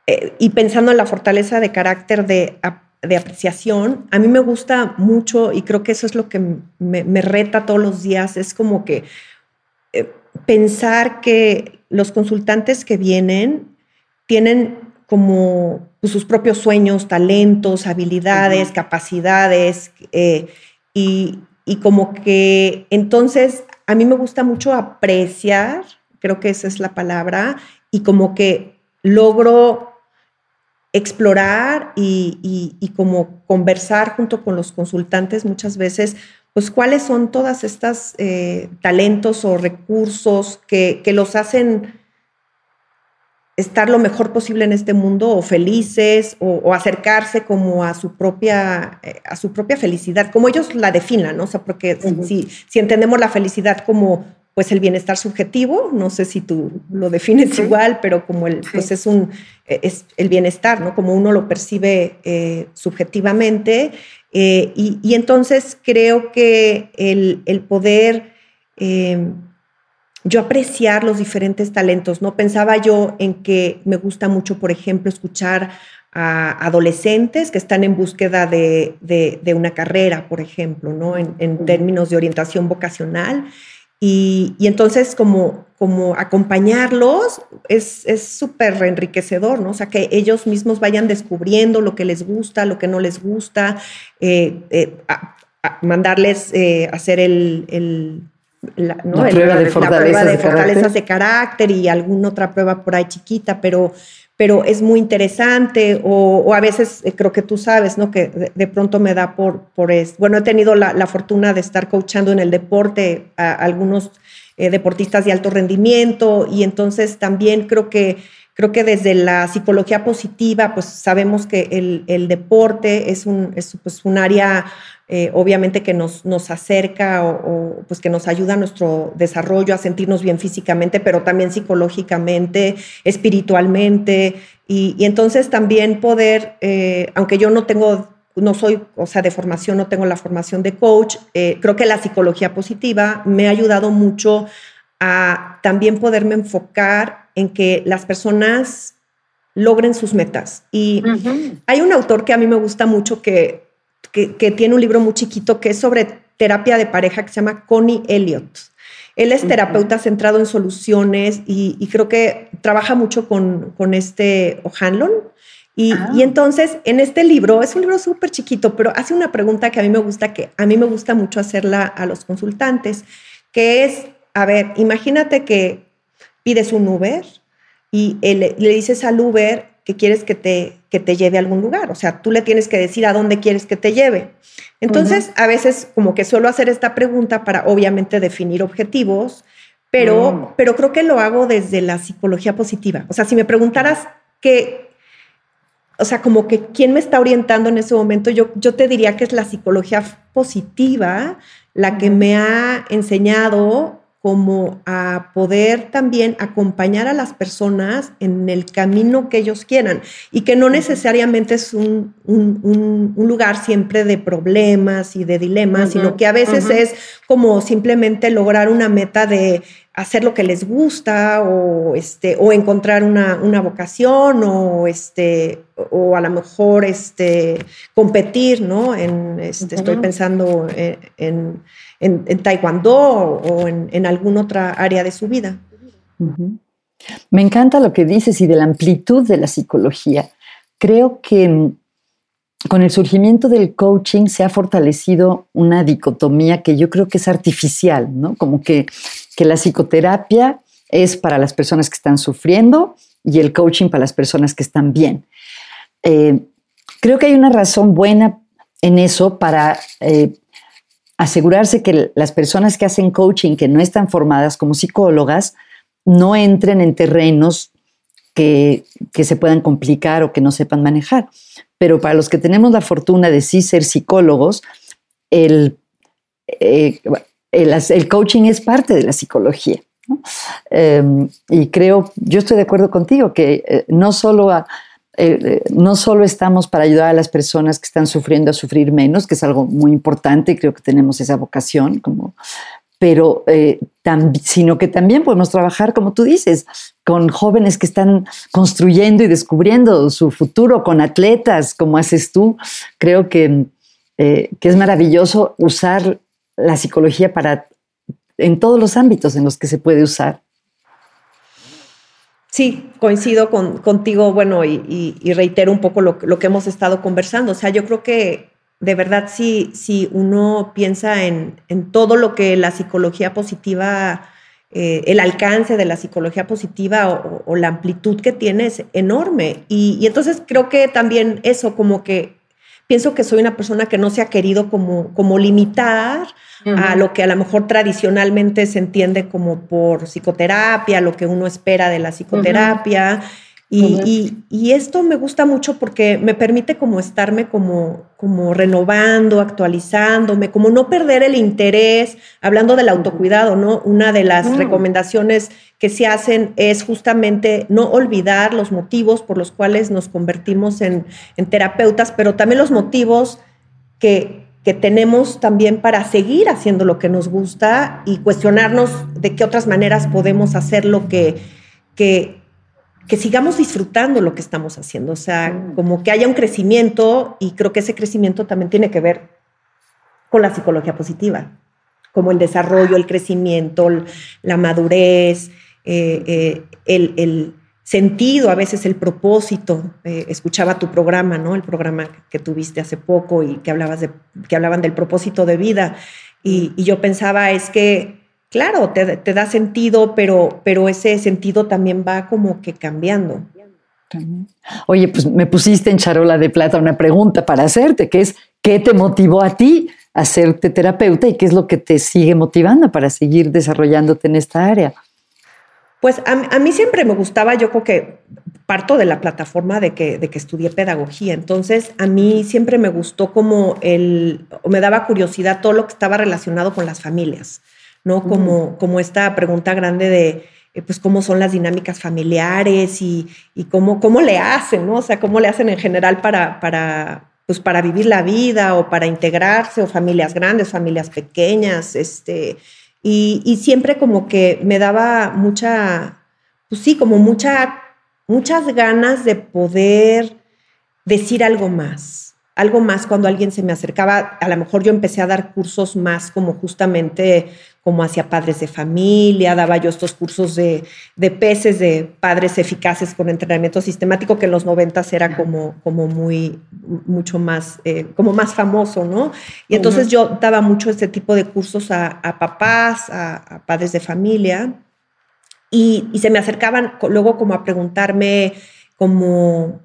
eh, y pensando en la fortaleza de carácter de, apreciación, a mí me gusta mucho y creo que eso es lo que me, reta todos los días, es como que eh, pensar que los consultantes que vienen tienen como pues, sus propios sueños, talentos, habilidades, capacidades, eh, y, y como que entonces a mí me gusta mucho apreciar, creo que esa es la palabra, y como que logro explorar y, como conversar junto con los consultantes muchas veces, pues cuáles son todas estas eh, talentos o recursos que, los hacen estar lo mejor posible en este mundo o felices o, acercarse como a su propia eh, a su propia felicidad como ellos la definan ¿no? o sea porque si, si entendemos la felicidad como pues el bienestar subjetivo, no sé si tú lo defines igual, pero como el, pues es un, es el bienestar, ¿no? Como uno lo percibe eh, subjetivamente. Eh, y, entonces creo que el, el poder em, yo apreciar los diferentes talentos, ¿no? Pensaba yo en que me gusta mucho, por ejemplo, escuchar a adolescentes que están en búsqueda de, de, una carrera, por ejemplo, ¿no? En, en términos de orientación vocacional. Y, entonces como, como acompañarlos es súper enriquecedor, ¿no? O sea, que ellos mismos vayan descubriendo lo que les gusta, lo que no les gusta, eh, eh, mandarles eh, hacer el, la, prueba, de, fortalezas de carácter y alguna otra prueba por ahí chiquita, pero pero es muy interesante o, a veces eh, creo que tú sabes, ¿no? Que de, pronto me da por, por es, bueno, he tenido la, fortuna de estar coachando en el deporte a, algunos eh, deportistas de alto rendimiento y entonces también creo que creo que desde la psicología positiva, pues sabemos que el, deporte es un, es, pues, un área eh, obviamente que nos, nos acerca o, pues que nos ayuda a nuestro desarrollo, a sentirnos bien físicamente, pero también psicológicamente, espiritualmente. Y, entonces también poder, eh, aunque yo no tengo no soy, o sea, de formación, no tengo la formación de coach. Eh, creo que la psicología positiva me ha ayudado mucho a también poderme enfocar en que las personas logren sus metas. Y hay un autor que a mí me gusta mucho que, que, tiene un libro muy chiquito que es sobre terapia de pareja que se llama Connie Elliott. Él es terapeuta centrado en soluciones y, creo que trabaja mucho con, con este O'Hanlon. Y, ah. y, entonces, en este libro, es un libro súper chiquito, pero hace una pregunta que a mí me gusta, que a mí me gusta mucho hacerla a los consultantes, que es, a ver, imagínate que pides un Uber y le dices al Uber que quieres que te, que te lleve a algún lugar. O sea, tú le tienes que decir a dónde quieres que te lleve. Entonces, a veces como que suelo hacer esta pregunta para obviamente definir objetivos, pero, mm. pero creo que lo hago desde la psicología positiva. O sea, si me preguntaras qué, o sea, como que quién me está orientando en ese momento, yo, yo te diría que es la psicología positiva la que me ha enseñado como a poder también acompañar a las personas en el camino que ellos quieran y que no necesariamente es un, lugar siempre de problemas y de dilemas, sino que a veces es como simplemente lograr una meta de hacer lo que les gusta o, este, o encontrar una, vocación o, este, o a lo mejor este, competir, ¿no? En, este, Estoy pensando en en, taekwondo o en, en, alguna otra área de su vida. Me encanta lo que dices y de la amplitud de la psicología. Creo que mm, con el surgimiento del coaching se ha fortalecido una dicotomía que yo creo que es artificial, ¿no? Como que, que la psicoterapia es para las personas que están sufriendo y el coaching para las personas que están bien. Eh, creo que hay una razón buena en eso para eh, asegurarse que las personas que hacen coaching, que no están formadas como psicólogas, no entren en terrenos que, se puedan complicar o que no sepan manejar. Pero para los que tenemos la fortuna de sí ser psicólogos, el, eh, el, coaching es parte de la psicología. Em, y creo, yo estoy de acuerdo contigo, que eh, no solo eh, eh, no solo estamos para ayudar a las personas que están sufriendo a sufrir menos, que es algo muy importante, creo que tenemos esa vocación, como, pero sino que también podemos trabajar, como tú dices, con jóvenes que están construyendo y descubriendo su futuro, con atletas, como haces tú. Creo que, que es maravilloso usar la psicología para en todos los ámbitos en los que se puede usar. Sí, coincido con, contigo, bueno, y, reitero un poco lo, que hemos estado conversando. O sea, yo creo que de verdad si, si uno piensa en, todo lo que la psicología positiva, eh, el alcance de la psicología positiva o, la amplitud que tiene es enorme. Y entonces creo que también eso, como que pienso que soy una persona que no se ha querido como, como limitar a lo que a lo mejor tradicionalmente se entiende como por psicoterapia, lo que uno espera de la psicoterapia. Y, esto me gusta mucho porque me permite como estarme como, como renovando, actualizándome, como no perder el interés, hablando del autocuidado, ¿no? Una de las mm. recomendaciones que se hacen es justamente no olvidar los motivos por los cuales nos convertimos en, terapeutas, pero también los motivos que, que tenemos también para seguir haciendo lo que nos gusta y cuestionarnos de qué otras maneras podemos hacer lo que, que, que sigamos disfrutando lo que estamos haciendo, o sea, mm. como que haya un crecimiento y creo que ese crecimiento también tiene que ver con la psicología positiva, como el desarrollo, el crecimiento, la madurez, eh, eh, el, sentido, a veces el propósito. Eh, escuchaba tu programa, ¿no? El programa que tuviste hace poco y que, hablabas de, que hablaban del propósito de vida. y yo pensaba, es que claro, te, da sentido, pero, pero ese sentido también va como que cambiando. Oye, pues me pusiste en charola de plata una pregunta para hacerte, que es, ¿qué te motivó a ti a hacerte terapeuta y qué es lo que te sigue motivando para seguir desarrollándote en esta área? Pues a, mí siempre me gustaba, yo creo que parto de la plataforma de que, de que estudié pedagogía, entonces a mí siempre me gustó como el, me daba curiosidad todo lo que estaba relacionado con las familias. ¿No? Como, como esta pregunta grande de, eh, pues, cómo son las dinámicas familiares y, cómo, cómo le hacen, ¿no? O sea, cómo le hacen en general para, para, pues para vivir la vida o para integrarse o familias grandes, familias pequeñas, este, y, y siempre como que me daba mucha, pues sí, como mucha, muchas ganas de poder decir algo más algo más cuando alguien se me acercaba. A lo mejor yo empecé a dar cursos más como justamente como hacia padres de familia, daba yo estos cursos de, de peces de padres eficaces con entrenamiento sistemático que en los noventas era como, como muy, mucho más, eh, como más famoso, ¿no? Y entonces yo daba mucho este tipo de cursos a, papás, a, padres de familia, y, y se me acercaban luego como a preguntarme como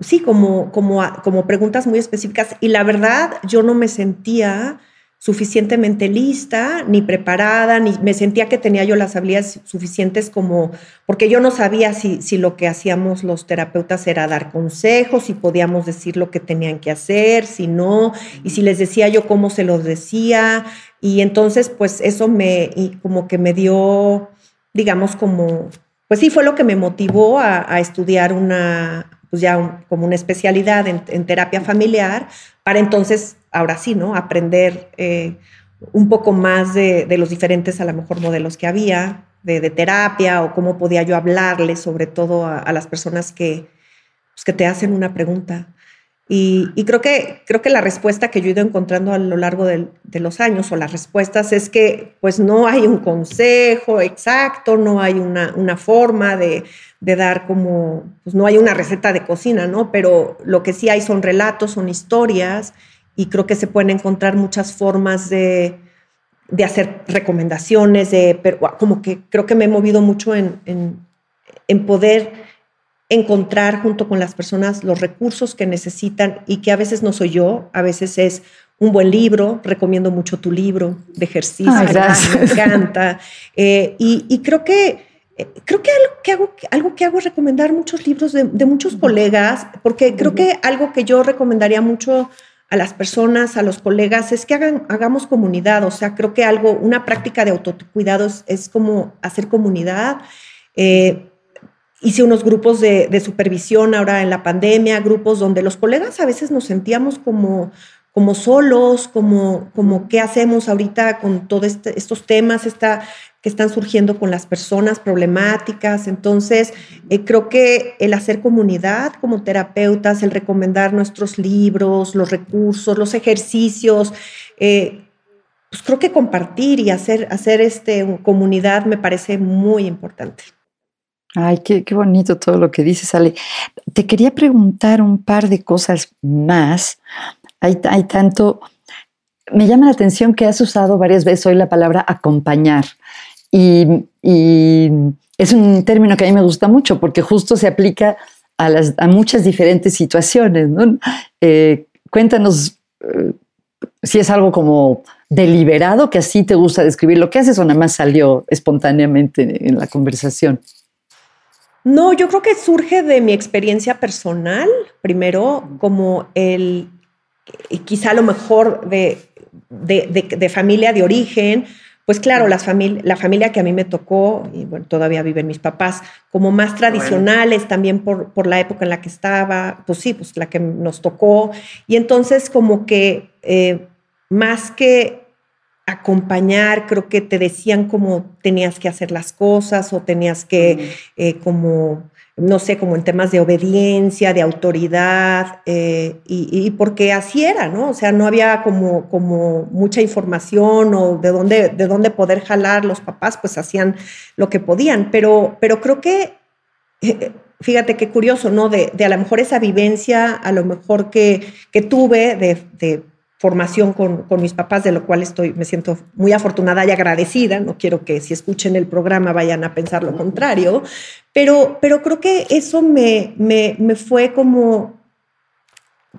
sí, como, como, como preguntas muy específicas. Y la verdad, yo no me sentía suficientemente lista ni preparada, ni me sentía que tenía yo las habilidades suficientes como, porque yo no sabía si, si lo que hacíamos los terapeutas era dar consejos, si podíamos decir lo que tenían que hacer, si no, y si les decía yo cómo se los decía. Y entonces, pues eso me, como que me dio, digamos, como, pues sí, fue lo que me motivó a estudiar una, pues ya como una especialidad en, terapia familiar, para entonces, ahora sí, ¿no? Aprender eh, un poco más de, los diferentes, a lo mejor, modelos que había de, terapia o cómo podía yo hablarle sobre todo a, las personas que, pues, que te hacen una pregunta. Y, creo, que, creo que la respuesta que yo he ido encontrando a lo largo de, los años, o las respuestas, es que pues no hay un consejo exacto, no hay una, una forma de, de, dar como, pues no hay una receta de cocina, ¿no? Pero lo que sí hay son relatos, son historias, y creo que se pueden encontrar muchas formas de, de hacer recomendaciones, de, pero como que creo que me he movido mucho en, en, en poder encontrar junto con las personas los recursos que necesitan y que a veces no soy yo, a veces es un buen libro, recomiendo mucho tu libro de ejercicio, me encanta. Eh, y, creo que eh, creo que algo que hago, algo que hago es recomendar muchos libros de, muchos colegas, porque creo que algo que yo recomendaría mucho a las personas, a los colegas, es que hagan, hagamos comunidad. O sea, creo que algo, una práctica de autocuidado es, como hacer comunidad. Eh, hice unos grupos de, supervisión ahora en la pandemia, grupos donde los colegas a veces nos sentíamos como, como solos, como, como qué hacemos ahorita con todos este, estos temas esta, que están surgiendo con las personas problemáticas. Entonces, eh, creo que el hacer comunidad como terapeutas, el recomendar nuestros libros, los recursos, los ejercicios, eh, pues creo que compartir y hacer, hacer este, comunidad me parece muy importante. Ay, qué, bonito todo lo que dices, Ale. Te quería preguntar un par de cosas más. Hay, hay tanto, me llama la atención que has usado varias veces hoy la palabra acompañar. Y, es un término que a mí me gusta mucho porque justo se aplica a, las, a muchas diferentes situaciones. Eh, cuéntanos eh, si es algo como deliberado, que así te gusta describir lo que haces o nada más salió espontáneamente en la conversación. No, yo creo que surge de mi experiencia personal, primero, como el, quizá lo mejor de, de, familia de origen, pues claro, la familia que a mí me tocó, y bueno, todavía viven mis papás, como más tradicionales también por, por, la época en la que estaba, pues sí, pues la que nos tocó. Y entonces como que eh, más que acompañar, creo que te decían cómo tenías que hacer las cosas o tenías que, eh, como, no sé, como en temas de obediencia, de autoridad, eh, y, porque así era, ¿no? O sea, no había como, como mucha información o de dónde, de dónde poder jalar los papás, pues hacían lo que podían, pero, pero creo que... Eh, fíjate qué curioso, ¿no? De, de, a lo mejor esa vivencia, a lo mejor que, que tuve de, de formación con, con, mis papás, de lo cual estoy, me siento muy afortunada y agradecida. No quiero que si escuchen el programa vayan a pensar lo contrario, pero, pero creo que eso me, me, me fue como,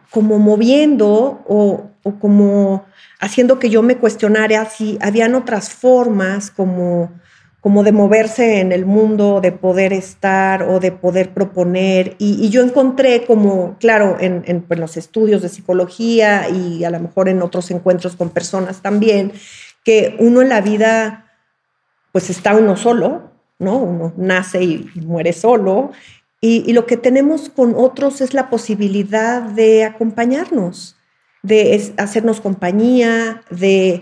como moviendo o, o, como haciendo que yo me cuestionara si habían otras formas como como de moverse en el mundo, de poder estar o de poder proponer. Y, yo encontré como, claro, en, los estudios de psicología y a lo mejor en otros encuentros con personas también, que uno en la vida, pues está uno solo, ¿no? Uno nace y muere solo. Y, lo que tenemos con otros es la posibilidad de acompañarnos, de hacernos compañía, de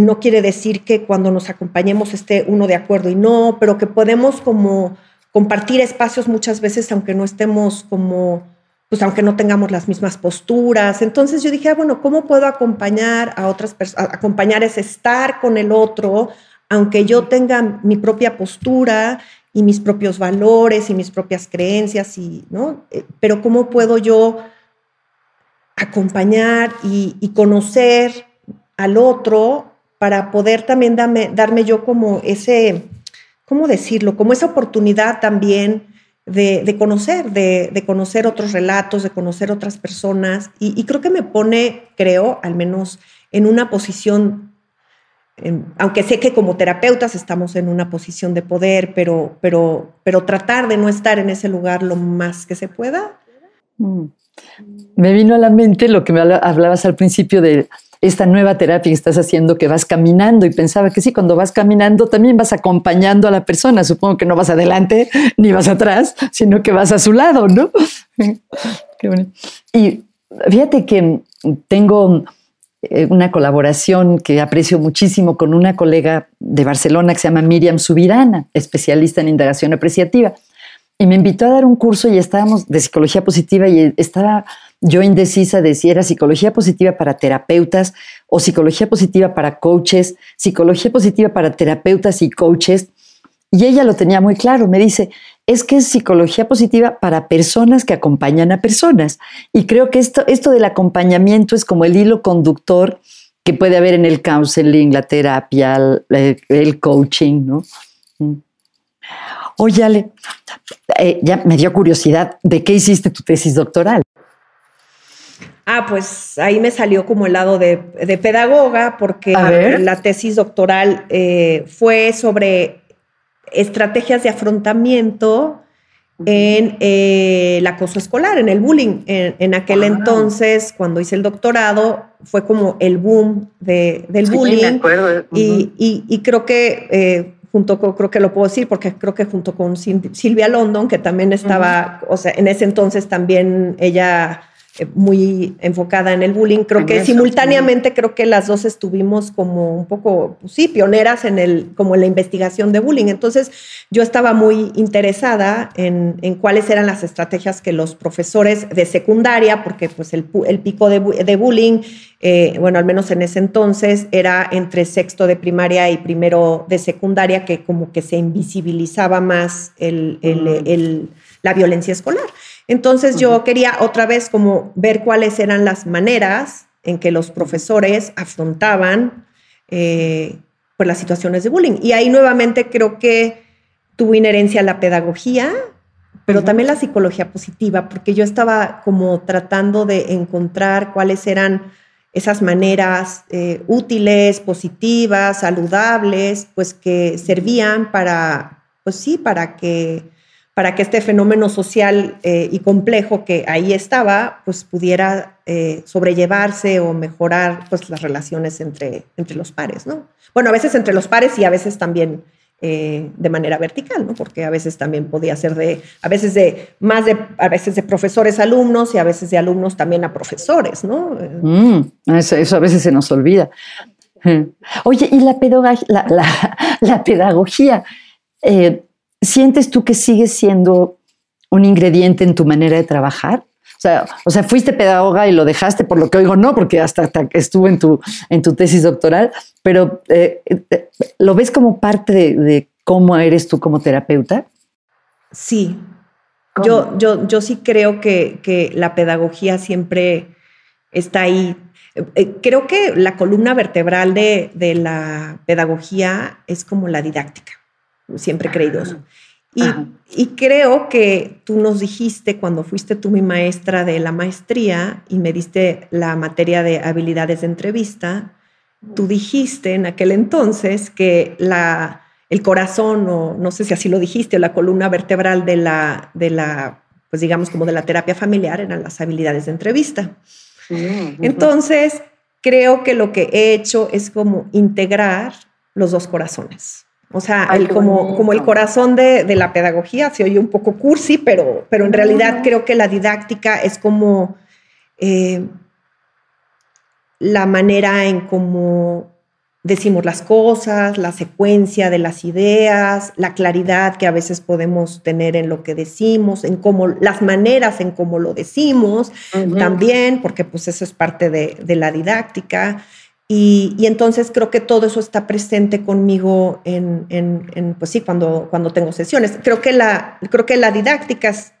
no quiere decir que cuando nos acompañemos esté uno de acuerdo y no, pero que podemos como compartir espacios muchas veces aunque no estemos como, pues aunque no tengamos las mismas posturas. Entonces yo dije, ah, bueno, ¿cómo puedo acompañar a otras personas? Acompañar es estar con el otro, aunque yo tenga mi propia postura y mis propios valores y mis propias creencias, y, ¿no? Eh, pero ¿cómo puedo yo acompañar y, conocer al otro para poder también darme yo como ese, ¿cómo decirlo? Como esa oportunidad también de, conocer, de, conocer otros relatos, de conocer otras personas. Y, y, creo que me pone, creo, al menos en una posición aunque sé que como terapeutas estamos en una posición de poder, pero, pero, pero tratar de no estar en ese lugar lo más que se pueda. Mm. Me vino a la mente lo que me hablabas al principio de esta nueva terapia que estás haciendo, que vas caminando y pensaba que sí, cuando vas caminando también vas acompañando a la persona. Supongo que no vas adelante *laughs* ni vas atrás, sino que vas a su lado, ¿no? *laughs* Qué bonito. Y fíjate que tengo eh, una colaboración que aprecio muchísimo con una colega de Barcelona que se llama Miriam Subirana, especialista en indagación apreciativa. Y me invitó a dar un curso y estábamos de psicología positiva y estaba yo indecisa de si era psicología positiva para terapeutas o psicología positiva para coaches, psicología positiva para terapeutas y coaches. Y ella lo tenía muy claro, me dice, es que es psicología positiva para personas que acompañan a personas. Y creo que esto, esto del acompañamiento es como el hilo conductor que puede haber en el counseling, la terapia, el, coaching, ¿no? Mm. Oye, Ale, eh, ya me dio curiosidad, ¿de qué hiciste tu tesis doctoral? Ah, pues ahí me salió como el lado de, pedagoga, porque la tesis doctoral eh, fue sobre estrategias de afrontamiento en eh, el acoso escolar, en el bullying. En, aquel entonces, cuando hice el doctorado, fue como el boom del bullying. y, creo que eh, junto con, creo que lo puedo decir porque creo que junto con Silvia London, que también estaba, o sea, en ese entonces también ella muy enfocada en el bullying. Creo que simultáneamente creo que las dos estuvimos como un poco, pues sí, pioneras en el, como en la investigación de bullying. Entonces yo estaba muy interesada en, en cuáles eran las estrategias que los profesores de secundaria, porque pues el, el pico de, de bullying, eh, bueno, al menos en ese entonces, era entre sexto de primaria y primero de secundaria, que como que se invisibilizaba más el, el, el la violencia escolar. Entonces yo quería otra vez como ver cuáles eran las maneras en que los profesores afrontaban eh, pues las situaciones de bullying. Y ahí nuevamente creo que tuvo inherencia la pedagogía, pero también la psicología positiva, porque yo estaba como tratando de encontrar cuáles eran esas maneras eh, útiles, positivas, saludables, pues que servían para, pues sí, para que para que este fenómeno social eh, y complejo que ahí estaba, pues pudiera eh, sobrellevarse o mejorar pues, las relaciones entre, entre los pares, ¿no? Bueno, a veces entre los pares y a veces también eh, de manera vertical, ¿no? Porque a veces también podía ser de, a veces de, más de, a veces de profesores a alumnos y a veces de alumnos también a profesores, ¿no? Mm, eso, a veces se nos olvida. Oye, y la, pedagogía, la, pedagogía ¿sientes tú que sigue siendo un ingrediente en tu manera de trabajar? O sea, o sea, fuiste pedagoga y lo dejaste, por lo que oigo, no, porque hasta, estuvo en tu, en tu tesis doctoral, pero eh, eh, ¿lo ves como parte de, cómo eres tú como terapeuta? Sí, yo, yo, yo sí creo que, la pedagogía siempre está ahí. Eh, creo que la columna vertebral de, de la pedagogía es como la didáctica siempre he creído eso. Y, creo que tú nos dijiste cuando fuiste tú mi maestra de la maestría y me diste la materia de habilidades de entrevista, tú dijiste en aquel entonces que la, el corazón, o no sé si así lo dijiste, o la columna vertebral de la, de la, pues digamos como de la terapia familiar eran las habilidades de entrevista. Entonces, creo que lo que he hecho es como integrar los dos corazones. O sea, el, como, como el corazón de, la pedagogía se oye un poco cursi, pero, pero en realidad creo que la didáctica es como eh, la manera en cómo decimos las cosas, la secuencia de las ideas, la claridad que a veces podemos tener en lo que decimos, en cómo las maneras en cómo lo decimos también, porque pues eso es parte de, la didáctica. Y, entonces creo que todo eso está presente conmigo en, pues sí, cuando, cuando tengo sesiones. Creo que la, creo que la didáctica es,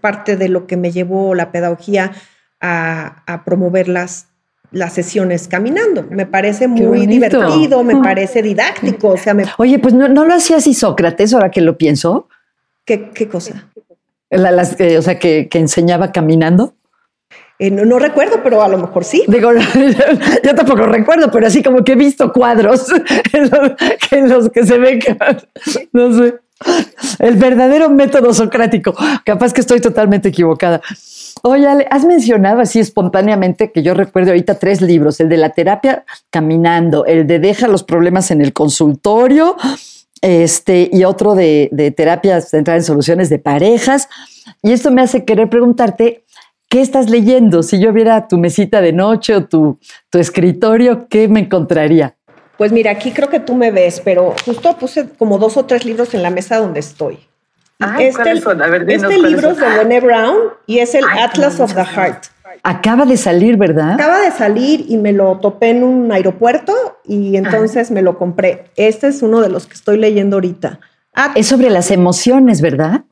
parte de lo que me llevó la pedagogía a, a promoverlas las sesiones caminando. Me parece muy divertido, me parece didáctico. O sea, Oye, pues no, lo hacía así Sócrates, ahora que lo pienso. ¿Qué, qué cosa? las, o sea, que, enseñaba caminando. Eh, no, recuerdo, pero a lo mejor sí. Digo, *laughs* yo tampoco recuerdo, pero así como que he visto cuadros *laughs* en los, que se ve que, no sé, el verdadero método socrático. Capaz que estoy totalmente equivocada. Oye, has mencionado así espontáneamente que yo recuerdo ahorita tres libros, el de la terapia caminando, el de deja los problemas en el consultorio, este, y otro de, de terapia centrada en soluciones de parejas. Y esto me hace querer preguntarte, ¿qué estás leyendo? Si yo viera tu mesita de noche o tu, tu escritorio, ¿qué me encontraría? Pues mira, aquí creo que tú me ves, pero justo puse como dos o tres libros en la mesa donde estoy este, este libro es de Brené Brown y es el Atlas of the Heart. Acaba de salir, ¿verdad? Acaba de salir y me lo topé en un aeropuerto y entonces me lo compré. Este es uno de los que estoy leyendo ahorita. es sobre las emociones, ¿verdad?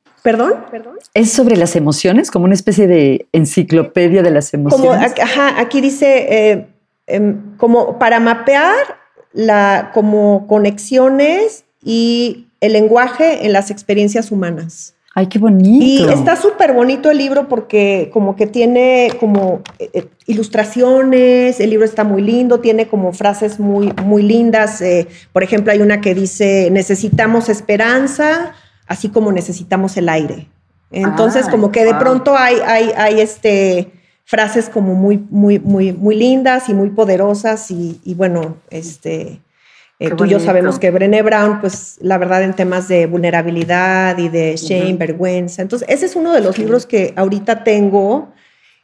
¿Perdón? Es sobre las emociones, como una especie de enciclopedia de las emociones. ajá, aquí dice, eh, em, como para mapear la, como conexiones y el lenguaje en las experiencias humanas. Ay, qué bonito. Y está súper bonito el libro porque como que tiene como eh, eh, ilustraciones, el libro está muy lindo, tiene como frases muy, muy lindas. Eh, por ejemplo, hay una que dice, necesitamos esperanza, así como necesitamos el aire. Entonces, ah, como que de pronto hay, hay, hay este, frases como muy, muy, muy, muy lindas y muy poderosas y, y bueno, este eh, tú y yo sabemos que Brené Brown, pues la verdad en temas de vulnerabilidad y de shame, vergüenza. Entonces, ese es uno de los libros que ahorita tengo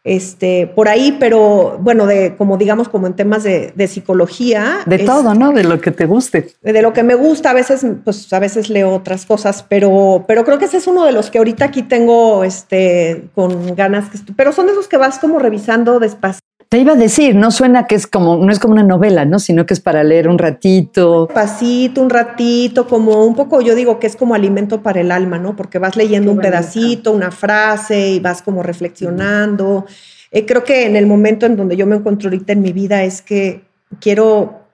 este, por ahí, pero bueno, de como digamos, como en temas de, psicología. De todo, ¿no? De lo que te guste. De lo que me gusta, a veces, pues a veces leo otras cosas, pero, pero creo que ese es uno de los que ahorita aquí tengo este, con ganas, que pero son de esos que vas como revisando despacio te iba a decir, no suena que es como, no es como una novela, ¿no? Sino que es para leer un ratito. Pasito, un ratito, como un poco, yo digo que es como alimento para el alma, ¿no? Porque vas leyendo un pedacito, una frase y vas como reflexionando. Eh, creo que en el momento en donde yo me encuentro ahorita en mi vida es que quiero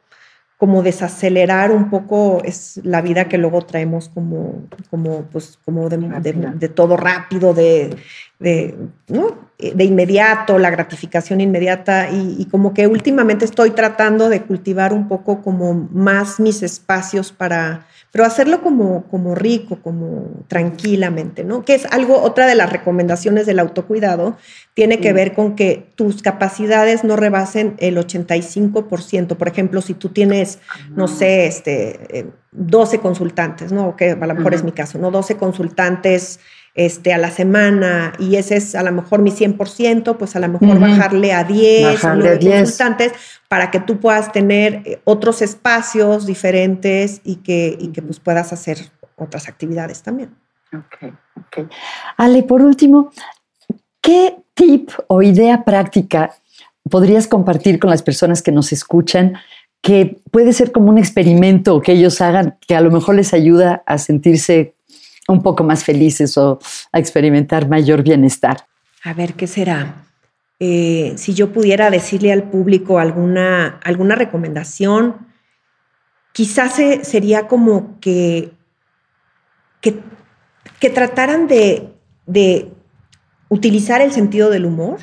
como desacelerar un poco es la vida que luego traemos como, como, pues, como de todo rápido, de, de, de inmediato, la gratificación inmediata y, como que últimamente estoy tratando de cultivar un poco como más mis espacios para, pero hacerlo como, como rico, como tranquilamente, ¿no? Que es algo, otra de las recomendaciones del autocuidado, tiene que ver con que tus capacidades no rebasen el 85%. Por ejemplo, si tú tienes, no sé, este, 12 eh, consultantes, ¿no? Que a lo mejor es mi caso, ¿no? 12 consultantes este, a la semana y ese es a lo mejor mi 100%, pues a lo mejor bajarle a 10 bajarle consultantes para que tú puedas tener eh, otros espacios diferentes y que, y que pues puedas hacer otras actividades también. Ok, ok. Ale, por último, ¿qué tip o idea práctica podrías compartir con las personas que nos escuchan que puede ser como un experimento que ellos hagan que a lo mejor les ayuda a sentirse un poco más felices o a experimentar mayor bienestar. A ver, ¿qué será? Eh, si yo pudiera decirle al público alguna, alguna recomendación, quizás sería como que, que, trataran de, utilizar el sentido del humor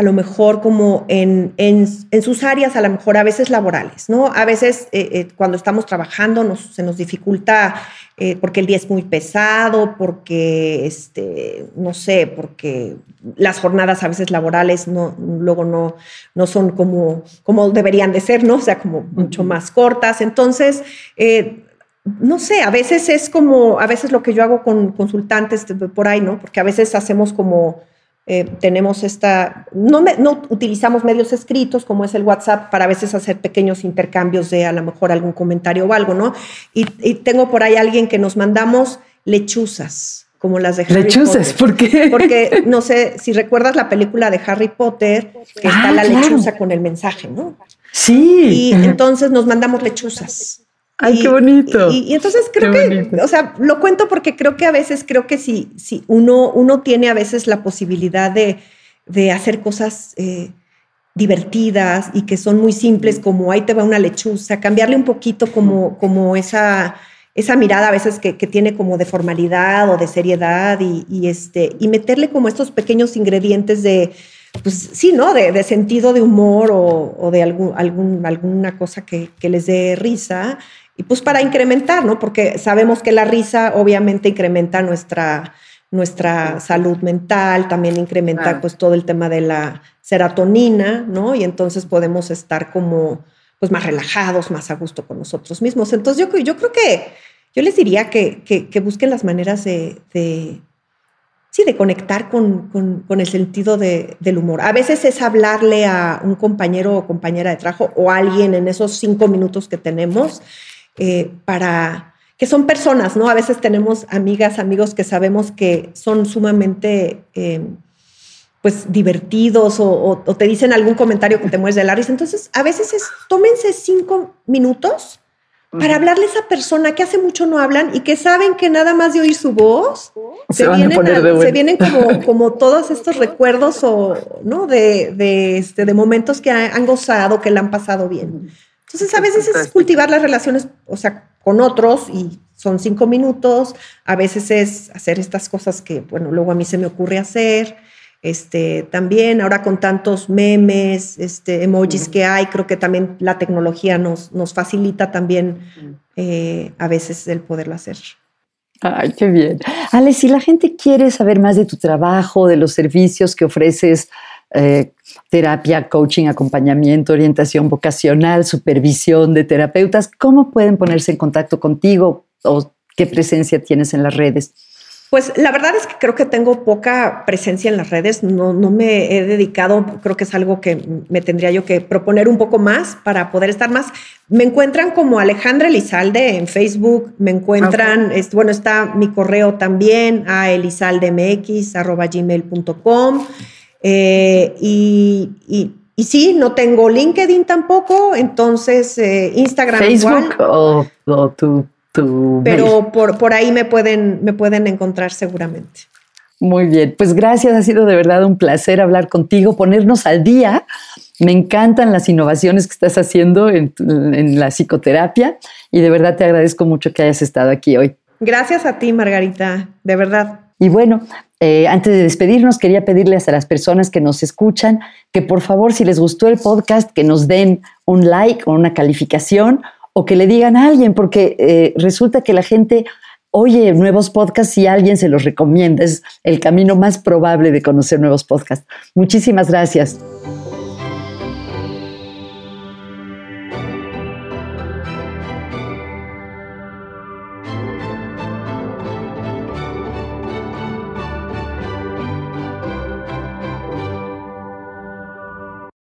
a lo mejor como en, en, sus áreas, a lo mejor a veces laborales, ¿no? A veces eh, eh, cuando estamos trabajando se nos dificulta eh, porque el día es muy pesado, porque, este, no sé, porque las jornadas a veces laborales no, luego no, no son como, como deberían de ser, ¿no? O sea, como mucho más cortas. Entonces, no sé, a veces es como, a veces lo que yo hago con consultantes por ahí, ¿no? Porque a veces hacemos como, eh, tenemos esta, no, no utilizamos medios escritos como es el WhatsApp para a veces hacer pequeños intercambios de a lo mejor algún comentario o algo, ¿no? Y, y tengo por ahí alguien que nos mandamos lechuzas como las de Harry Lechuzas, ¿por qué? Porque no sé si recuerdas la película de Harry Potter, que está ah, la lechuza con el mensaje, ¿no? Sí. Y entonces nos mandamos lechuzas. Ay, qué bonito. Y, entonces creo que, o sea, lo cuento porque creo que a veces, creo que si, si uno, uno tiene a veces la posibilidad de, de hacer cosas eh, divertidas y que son muy simples, como ahí te va una lechuza, cambiarle un poquito como, como esa, esa mirada a veces que, que tiene como de formalidad o de seriedad y, y, este, y meterle como estos pequeños ingredientes de, pues sí, ¿no? De, de sentido de humor o, o de algún, algún, alguna cosa que, que les dé risa y pues para incrementar, ¿no? Porque sabemos que la risa obviamente incrementa nuestra, nuestra salud mental, también incrementa pues todo el tema de la serotonina, ¿no? Y entonces podemos estar como pues más relajados, más a gusto con nosotros mismos. Entonces yo, yo creo que yo les diría que, que, busquen las maneras de, de, sí, de conectar con, con, con el sentido de, del humor. A veces es hablarle a un compañero o compañera de trabajo o alguien en esos cinco minutos que tenemos eh, para que son personas, ¿no? A veces tenemos amigas, amigos que sabemos que son sumamente, eh, pues, divertidos o, te dicen algún comentario que te mueres de la risa. Entonces, a veces es, tómense cinco minutos para hablarle a esa persona que hace mucho no hablan y que saben que nada más de oír su voz se, vienen, como, *laughs* como todos estos recuerdos o, ¿no? de, de, este, de momentos que han gozado, que le han pasado bien. Entonces, a veces es cultivar las relaciones, o sea, con otros y son cinco minutos, a veces es hacer estas cosas que, bueno, luego a mí se me ocurre hacer. Este, también ahora con tantos memes, este, emojis que hay, creo que también la tecnología nos, nos facilita también eh, a veces el poderlo hacer. Ay, qué bien. Ale, si la gente quiere saber más de tu trabajo, de los servicios que ofreces, eh, terapia, coaching, acompañamiento, orientación vocacional, supervisión de terapeutas, ¿cómo pueden ponerse en contacto contigo o qué presencia tienes en las redes? Pues la verdad es que creo que tengo poca presencia en las redes, no, no me he dedicado, creo que es algo que me tendría yo que proponer un poco más para poder estar más. Me encuentran como Alejandra Elizalde en Facebook, me encuentran, bueno, está mi correo también a elizaldemx.gmail.com. Eh, y, y, y, sí, no tengo LinkedIn tampoco, entonces eh, Instagram Facebook o, tu, tu, Pero por, por ahí me pueden, me pueden encontrar seguramente. Muy bien, pues gracias, ha sido de verdad un placer hablar contigo, ponernos al día. Me encantan las innovaciones que estás haciendo en, en, la psicoterapia y de verdad te agradezco mucho que hayas estado aquí hoy. Gracias a ti, Margarita, de verdad. Y bueno, eh, antes de despedirnos, quería pedirles a las personas que nos escuchan que por favor, si les gustó el podcast, que nos den un like o una calificación o que le digan a alguien, porque eh, resulta que la gente oye nuevos podcasts y alguien se los recomienda. Es el camino más probable de conocer nuevos podcasts. Muchísimas gracias.